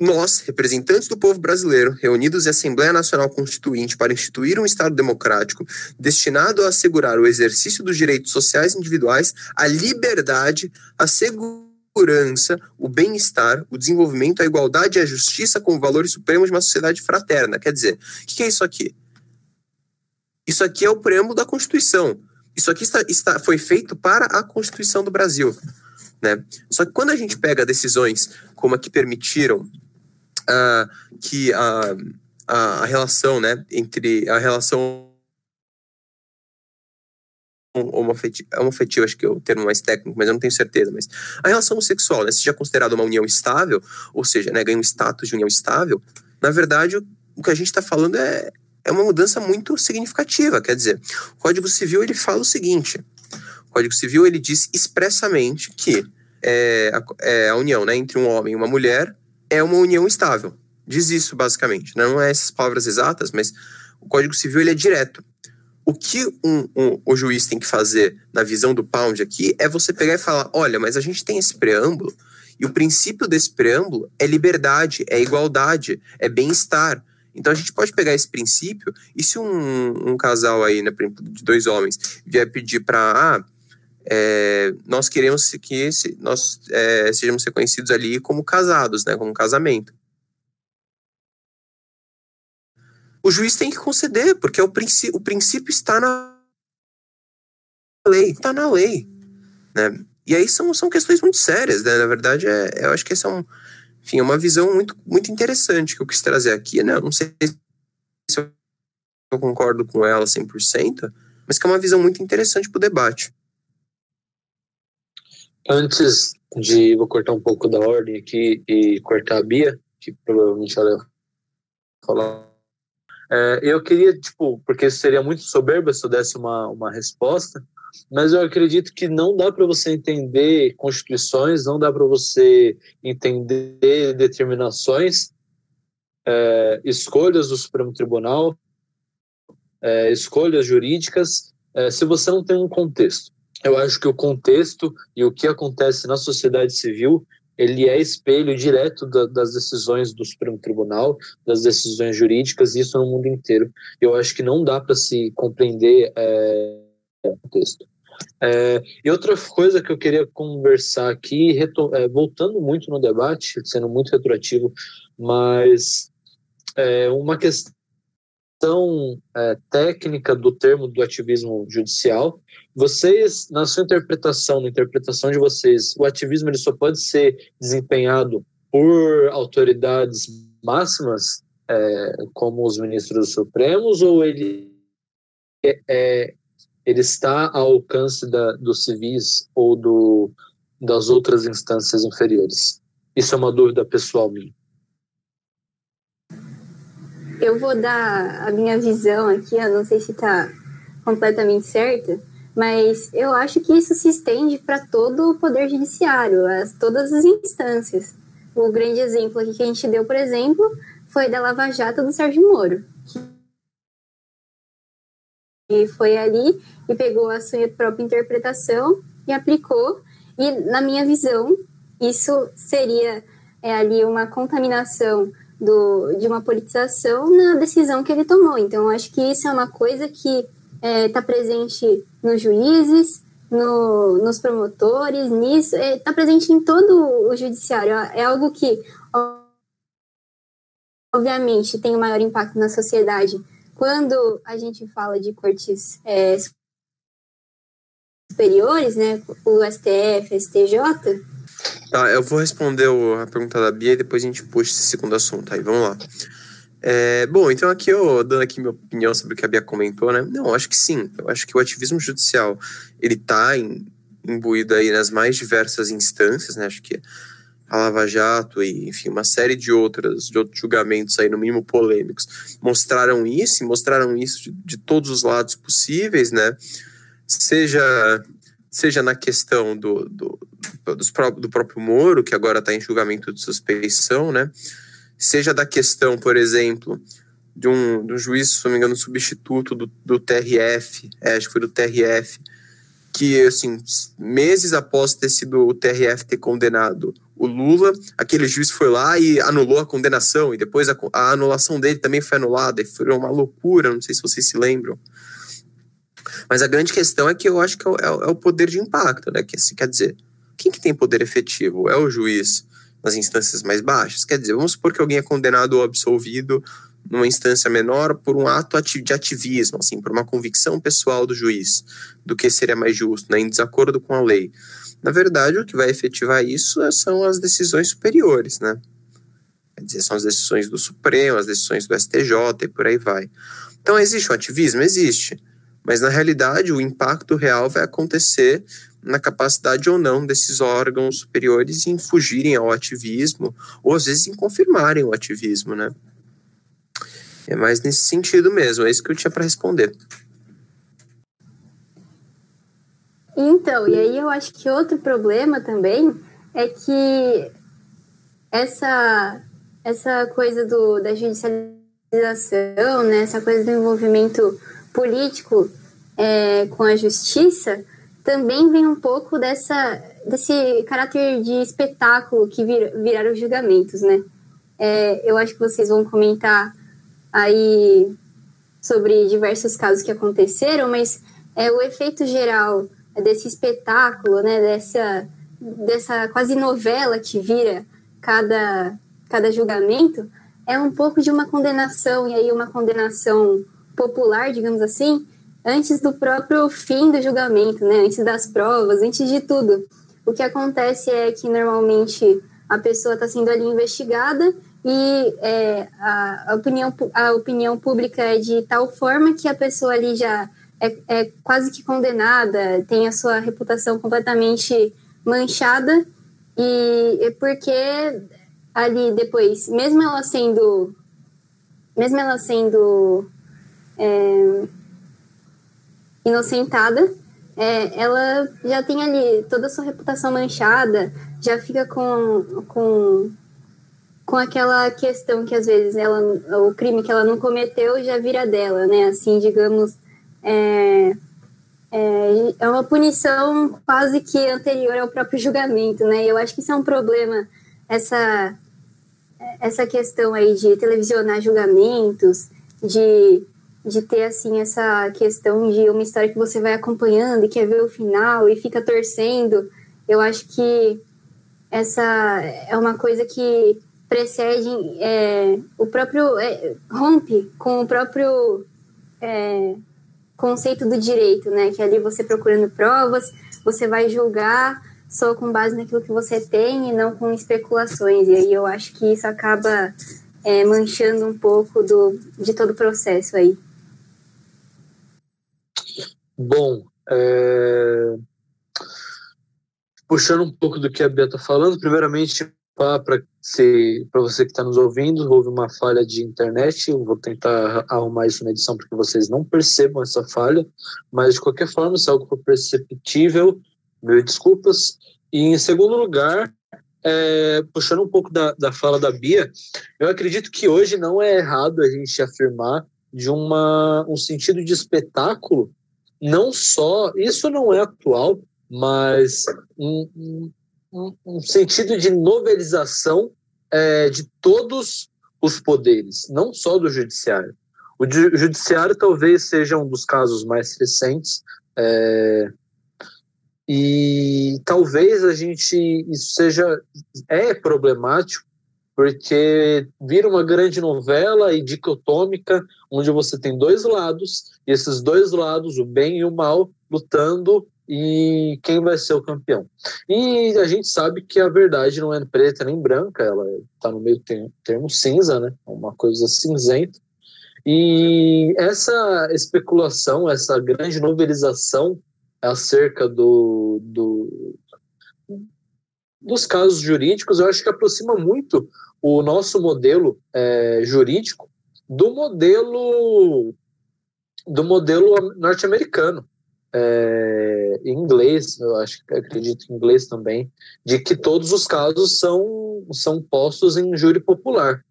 nós, representantes do povo brasileiro, reunidos em Assembleia Nacional Constituinte para instituir um Estado democrático destinado a assegurar o exercício dos direitos sociais individuais, a liberdade, a segurança, o bem-estar, o desenvolvimento, a igualdade e a justiça como valores supremos de uma sociedade fraterna. Quer dizer, o que é isso aqui? Isso aqui é o preâmbulo da Constituição. Isso aqui está, está, foi feito para a Constituição do Brasil. Né? Só que quando a gente pega decisões como a que permitiram uh, que a, a, relação, né, entre a relação homoafetiva, homoafetiva, acho que é o termo mais técnico, mas eu não tenho certeza, mas a relação sexual, né, seja considerada uma união estável, ou seja, né, ganha um status de união estável, na verdade, o que a gente está falando é, é uma mudança muito significativa, quer dizer, o Código Civil, ele fala o seguinte, o Código Civil, ele diz expressamente que é, a, é, a união né, entre um homem e uma mulher é uma união estável. Diz isso, basicamente. Né? Não é essas palavras exatas, mas o Código Civil ele é direto. O que um, um, o juiz tem que fazer na visão do Pound aqui é você pegar e falar: olha, mas a gente tem esse preâmbulo, e o princípio desse preâmbulo é liberdade, é igualdade, é bem-estar. Então a gente pode pegar esse princípio, e se um, um casal aí, né, de dois homens, vier pedir para. Ah, é, nós queremos que esse, nós é, sejamos reconhecidos ali como casados, né, como casamento. O juiz tem que conceder, porque o, princípio, o princípio está na lei, está na lei, né? E aí são, são questões muito sérias, né? Na verdade, é, eu acho que essa é um, enfim, é uma visão muito, muito interessante que eu quis trazer aqui, né? Eu não sei se eu concordo com ela 100%, mas que é uma visão muito interessante para o debate. Antes de. Vou cortar um pouco da ordem aqui e cortar a Bia, que provavelmente ela falar. É, eu queria, tipo, porque seria muito soberba se eu desse uma, uma resposta, mas eu acredito que não dá para você entender constituições, não dá para você entender determinações é, escolhas do Supremo Tribunal, é, escolhas jurídicas, é, se você não tem um contexto. Eu acho que o contexto e o que acontece na sociedade civil ele é espelho direto da, das decisões do Supremo Tribunal, das decisões jurídicas, isso no mundo inteiro. Eu acho que não dá para se compreender é, o texto. É, e outra coisa que eu queria conversar aqui, é, voltando muito no debate, sendo muito retroativo, mas é, uma questão é, técnica do termo do ativismo judicial. Vocês, na sua interpretação, na interpretação de vocês, o ativismo ele só pode ser desempenhado por autoridades máximas, é, como os ministros supremos, ou ele é, é ele está ao alcance da, dos civis ou do, das outras instâncias inferiores? Isso é uma dúvida pessoal minha. Eu vou dar a minha visão aqui, eu não sei se está completamente certa, mas eu acho que isso se estende para todo o poder judiciário, as, todas as instâncias. O grande exemplo aqui que a gente deu, por exemplo, foi da Lava Jato do Sérgio Moro, e foi ali e pegou a sua própria interpretação e aplicou. E, na minha visão, isso seria é, ali uma contaminação do, de uma politização na decisão que ele tomou. Então, acho que isso é uma coisa que está é, tá presente nos juízes, no, nos promotores, nisso, está é, tá presente em todo o judiciário. É algo que, obviamente, tem um maior impacto na sociedade quando a gente fala de cortes é, superiores, né, o STF, STJ. Tá, eu vou responder a pergunta da Bia e depois a gente puxa esse segundo assunto aí, vamos lá. É, bom, então aqui eu dando aqui minha opinião sobre o que a Bia comentou, né? Não, acho que sim. Eu acho que o ativismo judicial ele está imbuído aí nas mais diversas instâncias, né? Acho que a Lava Jato e, enfim, uma série de outras de outros julgamentos aí, no mínimo polêmicos, mostraram isso e mostraram isso de, de todos os lados possíveis, né? Seja, seja na questão do, do, do, próprio Moro, que agora está em julgamento de suspeição, né? Seja da questão, por exemplo, de um, de um juiz, se não me engano, substituto do, do TRF, é, acho que foi do TRF, que, assim, meses após ter sido o TRF ter condenado o Lula, aquele juiz foi lá e anulou a condenação, e depois a, a anulação dele também foi anulada, e foi uma loucura, não sei se vocês se lembram. Mas a grande questão é que eu acho que é o, é o poder de impacto, né? Que assim, quer dizer, quem que tem poder efetivo? É o juiz nas instâncias mais baixas? Quer dizer, vamos supor que alguém é condenado ou absolvido numa instância menor por um ato de ativismo, assim, por uma convicção pessoal do juiz, do que seria mais justo, né, em desacordo com a lei. Na verdade, o que vai efetivar isso são as decisões superiores, né? Quer dizer, são as decisões do Supremo, as decisões do STJ e por aí vai. Então, existe o ativismo? Existe. Mas, na realidade, o impacto real vai acontecer na capacidade ou não desses órgãos superiores em fugirem ao ativismo, ou às vezes em confirmarem o ativismo, né? É mais nesse sentido mesmo, é isso que eu tinha para responder. Então, e aí eu acho que outro problema também é que essa, essa coisa do, da judicialização, né, essa coisa do envolvimento político é, com a justiça, também vem um pouco dessa, desse caráter de espetáculo que vir, viraram os julgamentos, né? É, eu acho que vocês vão comentar aí sobre diversos casos que aconteceram, mas é o efeito geral desse espetáculo, né, dessa, dessa quase novela que vira cada, cada julgamento, é um pouco de uma condenação, e aí uma condenação popular, digamos assim, antes do próprio fim do julgamento, né, antes das provas, antes de tudo. O que acontece é que normalmente a pessoa está sendo ali investigada e é, a, opinião, a opinião pública é de tal forma que a pessoa ali já é, é quase que condenada, tem a sua reputação completamente manchada, e é porque ali depois, mesmo ela sendo, mesmo ela sendo é, inocentada, é, ela já tem ali toda a sua reputação manchada, já fica com, com com aquela questão que às vezes ela, o crime que ela não cometeu já vira dela, né? Assim, digamos, é, é, é uma punição quase que anterior ao próprio julgamento, né? Eu acho que isso é um problema, essa, essa questão aí de televisionar julgamentos, de, de ter, assim, essa questão de uma história que você vai acompanhando e quer ver o final e fica torcendo. Eu acho que essa é uma coisa que precede é, o próprio é, rompe com o próprio é, conceito do direito, né? Que ali você procurando provas, você vai julgar só com base naquilo que você tem e não com especulações. E aí eu acho que isso acaba é, manchando um pouco do, de todo o processo aí. Bom, é... puxando um pouco do que a Bia está falando, primeiramente para você que está nos ouvindo, houve uma falha de internet. Eu vou tentar arrumar isso na edição para que vocês não percebam essa falha, mas de qualquer forma, se algo for perceptível, mil desculpas. E em segundo lugar, é, puxando um pouco da, da fala da Bia, eu acredito que hoje não é errado a gente afirmar de uma, um sentido de espetáculo, não só, isso não é atual, mas um, um, um sentido de novelização é, de todos os poderes, não só do judiciário. O judiciário talvez seja um dos casos mais recentes, é, e talvez a gente isso seja é problemático porque vira uma grande novela e dicotômica onde você tem dois lados e esses dois lados, o bem e o mal, lutando e quem vai ser o campeão. E a gente sabe que a verdade não é preta nem branca, ela está no meio termo, termo cinza, né? Uma coisa cinzenta. E essa especulação, essa grande novelização acerca do, do, dos casos jurídicos, eu acho que aproxima muito o nosso modelo é, jurídico do modelo do modelo norte-americano é, inglês, eu acho que acredito em inglês também, de que todos os casos são, são postos em júri popular.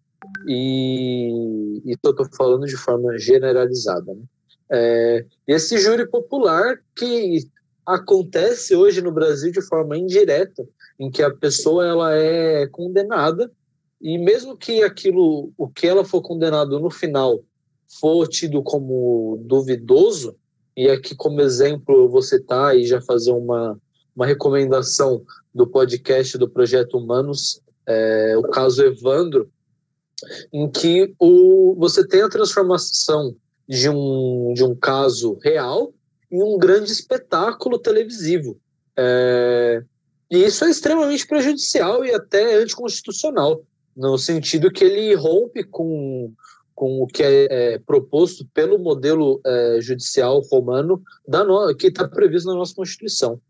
E estou falando de forma generalizada. Né? É, esse júri popular que acontece hoje no Brasil de forma indireta, em que a pessoa ela é condenada e mesmo que aquilo, o que ela for condenado no final for tido como duvidoso, e aqui, como exemplo, eu vou citar e já fazer uma, uma recomendação do podcast do Projeto Humanos, é, o caso Evandro, em que o, você tem a transformação de um, de um caso real em um grande espetáculo televisivo. É, e isso é extremamente prejudicial e até anticonstitucional, no sentido que ele rompe com com o que é, é proposto pelo modelo é, judicial romano da no, que está previsto na nossa Constituição.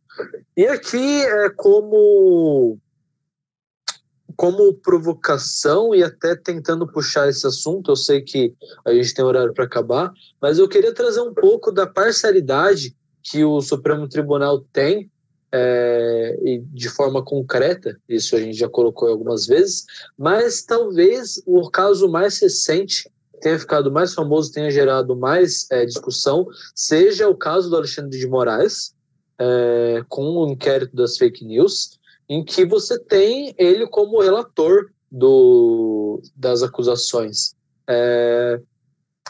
E aqui é como como provocação e até tentando puxar esse assunto, eu sei que a gente tem horário para acabar, mas eu queria trazer um pouco da parcialidade que o Supremo Tribunal tem é, e de forma concreta, isso a gente já colocou algumas vezes, mas talvez o caso mais recente tenha ficado mais famoso, tenha gerado mais é, discussão, seja o caso do Alexandre de Moraes, é, com o inquérito das fake news, em que você tem ele como relator do, das acusações, é,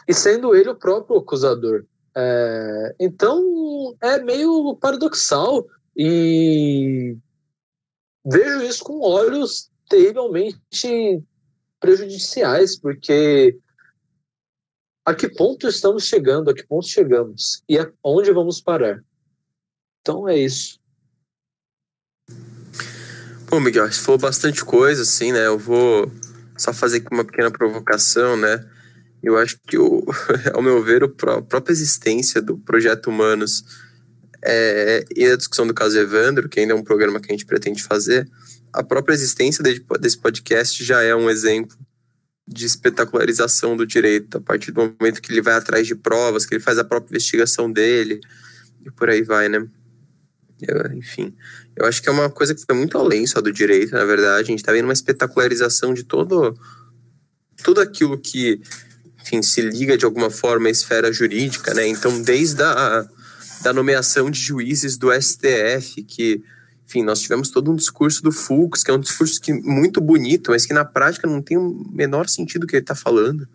e sendo ele o próprio acusador. É, então, é meio paradoxal e vejo isso com olhos terrivelmente prejudiciais, porque a que ponto estamos chegando, a que ponto chegamos e aonde vamos parar. Então é isso. Bom, Miguel, se for bastante coisa, assim, né? Eu vou só fazer aqui uma pequena provocação, né? Eu acho que, o, [LAUGHS] ao meu ver, a própria existência do Projeto Humanos é, e a discussão do caso Evandro, que ainda é um programa que a gente pretende fazer, a própria existência desse podcast já é um exemplo de espetacularização do direito, a partir do momento que ele vai atrás de provas, que ele faz a própria investigação dele, e por aí vai, né? Eu, enfim, eu acho que é uma coisa que foi muito além só do direito, na verdade. A gente está vendo uma espetacularização de todo, tudo aquilo que, enfim, se liga de alguma forma à esfera jurídica, né? Então, desde a da nomeação de juízes do STF, que, enfim, nós tivemos todo um discurso do Fux, que é um discurso que, muito bonito, mas que na prática não tem o menor sentido o que ele está falando.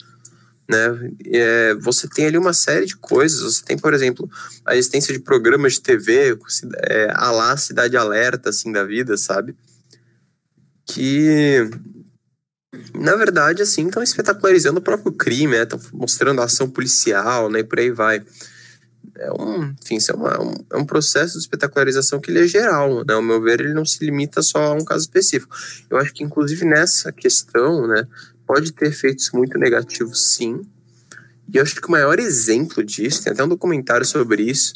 Né? É, você tem ali uma série de coisas. Você tem, por exemplo, a existência de programas de TV, é, a lá Cidade Alerta, assim, da vida, sabe? Que, na verdade, assim, estão espetacularizando o próprio crime, estão né? mostrando a ação policial, né? E por aí vai. É um, enfim, é, uma, um, é um processo de espetacularização que ele é geral, né? Ao meu ver, ele não se limita só a um caso específico. Eu acho que, inclusive, nessa questão, né? pode ter efeitos muito negativos, sim. E eu acho que o maior exemplo disso, tem até um documentário sobre isso,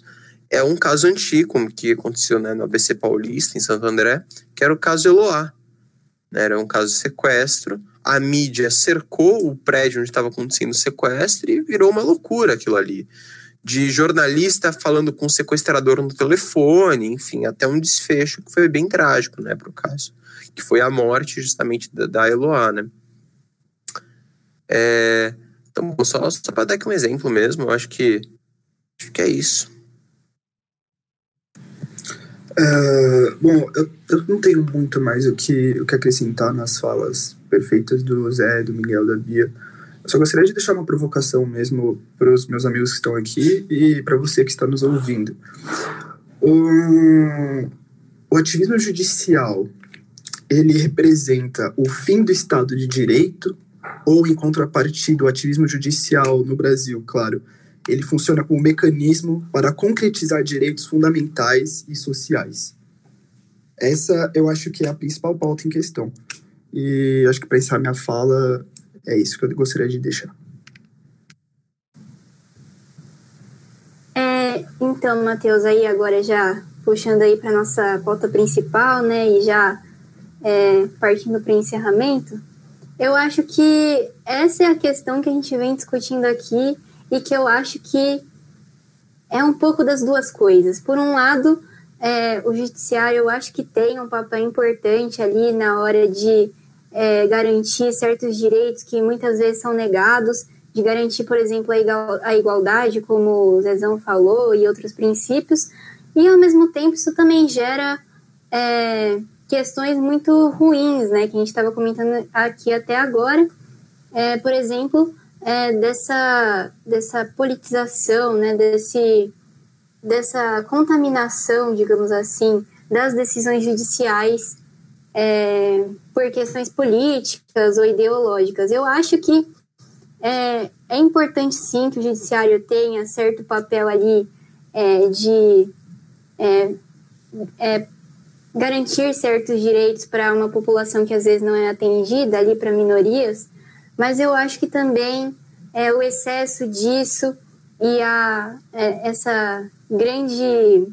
é um caso antigo que aconteceu né, no ABC Paulista, em Santo André, que era o caso Eloá. Né, era um caso de sequestro. A mídia cercou o prédio onde estava acontecendo o sequestro e virou uma loucura aquilo ali. De jornalista falando com o sequestrador no telefone, enfim, até um desfecho que foi bem trágico, né, para o caso. Que foi a morte justamente da, da Eloá, né. É, então, só, só para dar aqui um exemplo mesmo, eu acho que, acho que é isso. Uh, bom, eu, eu, não tenho muito mais o que, o que acrescentar nas falas perfeitas do Zé, do Miguel, da Bia. Só gostaria de deixar uma provocação mesmo para os meus amigos que estão aqui e para você que está nos ouvindo. O, o ativismo judicial ele representa o fim do Estado de Direito ou em contrapartida, o ativismo judicial no Brasil, claro, ele funciona como um mecanismo para concretizar direitos fundamentais e sociais. Essa eu acho que é a principal pauta em questão. E acho que para encerrar minha fala, é isso que eu gostaria de deixar. É, então, Matheus, aí agora já puxando aí para nossa pauta principal, né, e já é, partindo para o encerramento, eu acho que essa é a questão que a gente vem discutindo aqui e que eu acho que é um pouco das duas coisas. Por um lado, é, o judiciário eu acho que tem um papel importante ali na hora de é, garantir certos direitos que muitas vezes são negados, de garantir, por exemplo, a, igualdade, como o Zezão falou, e outros princípios, e ao mesmo tempo isso também gera é, questões muito ruins, né, que a gente estava comentando aqui até agora, é, por exemplo, é, dessa, dessa politização, né, desse, dessa contaminação, digamos assim, das decisões judiciais é, por questões políticas ou ideológicas. Eu acho que é, é importante sim que o judiciário tenha certo papel ali é, de é, é, garantir certos direitos para uma população que às vezes não é atendida ali para minorias, mas eu acho que também é o excesso disso e a é, essa grande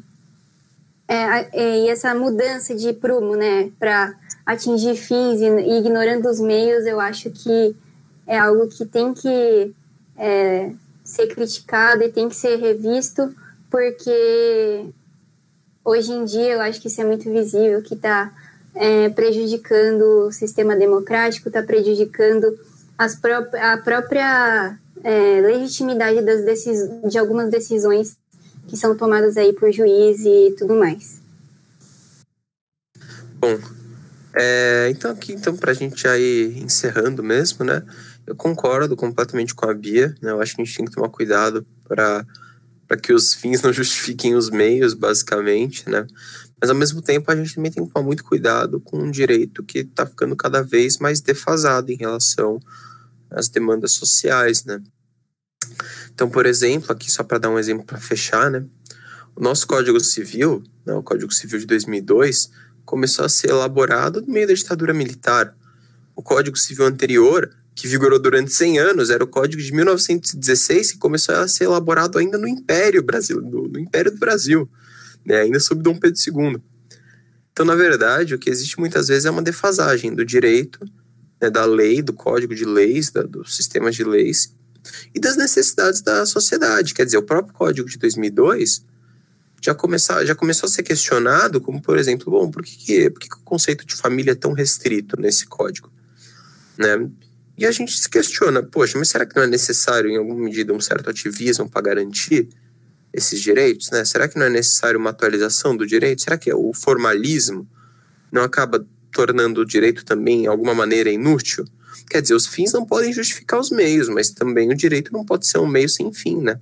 é, é, e essa mudança de prumo, né, para atingir fins e, ignorando os meios, eu acho que é algo que tem que é, ser criticado e tem que ser revisto, porque hoje em dia eu acho que isso é muito visível, que está é, prejudicando o sistema democrático, está prejudicando as pró a própria é, legitimidade das de algumas decisões que são tomadas aí por juiz e tudo mais. Bom, é, então aqui então para a gente ir encerrando mesmo, né? Eu concordo completamente com a Bia, né? Eu acho que a gente tem que tomar cuidado para para que os fins não [LAUGHS] justifiquem os meios, basicamente, né? Mas ao mesmo tempo a gente também tem que tomar muito cuidado com um direito que está ficando cada vez mais defasado em relação às demandas sociais, né? Então, por exemplo, aqui só para dar um exemplo para fechar, né? O nosso Código Civil, né, o Código Civil de 2002, começou a ser elaborado no meio da ditadura militar. O Código Civil anterior que vigorou durante 100 anos, era o Código de 1916, que começou a ser elaborado ainda no Império Brasil, no, no Império do Brasil, né, ainda sob Dom Pedro II. Então, na verdade, o que existe muitas vezes é uma defasagem do direito, né, da lei, do código de leis, da, dos sistemas de leis e das necessidades da sociedade. Quer dizer, o próprio Código de 2002 já, começar, já começou a ser questionado, como por exemplo, bom, por que, que, por que, que o conceito de família é tão restrito nesse código? Né? E a gente se questiona, poxa, mas será que não é necessário, em alguma medida, um certo ativismo para garantir esses direitos? Né? Será que não é necessário uma atualização do direito? Será que o formalismo não acaba tornando o direito também, de alguma maneira, inútil? Quer dizer, os fins não podem justificar os meios, mas também o direito não pode ser um meio sem fim, né?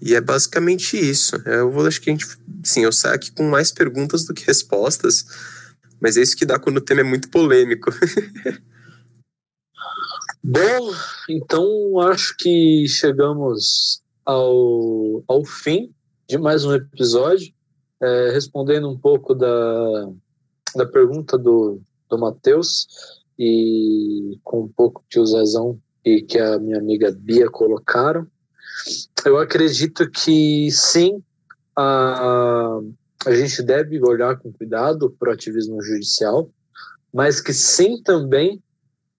E é basicamente isso. Eu vou acho que a gente, sim, eu saio aqui com mais perguntas do que respostas, mas é isso que dá quando o tema é muito polêmico. [LAUGHS] Bom, então acho que chegamos ao, ao fim de mais um episódio, é, respondendo um pouco da, da pergunta do, do Matheus e com um pouco que o Zezão e que a minha amiga Bia colocaram. Eu acredito que sim, a, a gente deve olhar com cuidado para o ativismo judicial, mas que sim também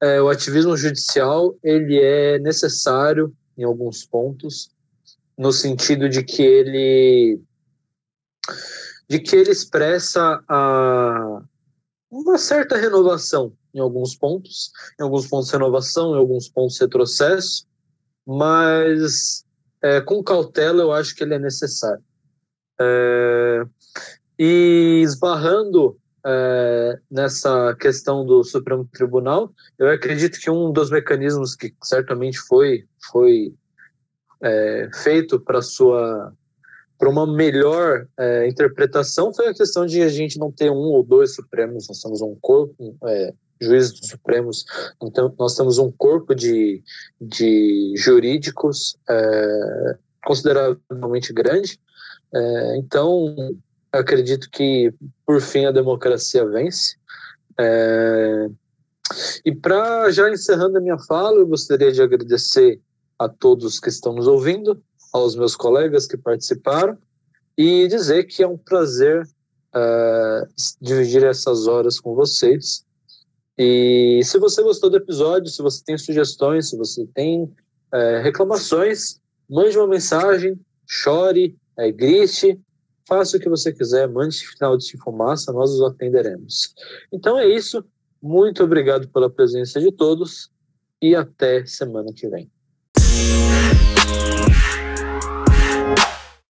é, o ativismo judicial ele é necessário em alguns pontos, no sentido de que ele de que ele expressa a, uma certa renovação em alguns pontos, em alguns pontos renovação, em alguns pontos retrocesso, mas é, com cautela eu acho que ele é necessário. É, e esbarrando é, nessa questão do Supremo Tribunal, eu acredito que um dos mecanismos que certamente foi, foi é, feito para sua para uma melhor é, interpretação foi a questão de a gente não ter um ou dois Supremos, nós temos um corpo, é, juízes dos Supremos, então nós temos um corpo de, de jurídicos é, consideravelmente grande, é, então acredito que por fim a democracia vence. É, e para já encerrando a minha fala, eu gostaria de agradecer a todos que estão nos ouvindo, aos meus colegas que participaram e dizer que é um prazer uh, dividir essas horas com vocês. E se você gostou do episódio, se você tem sugestões, se você tem uh, reclamações, mande uma mensagem, chore, uh, grite, faça o que você quiser, mande final de fumaça, nós os atenderemos. Então é isso. Muito obrigado pela presença de todos e até semana que vem.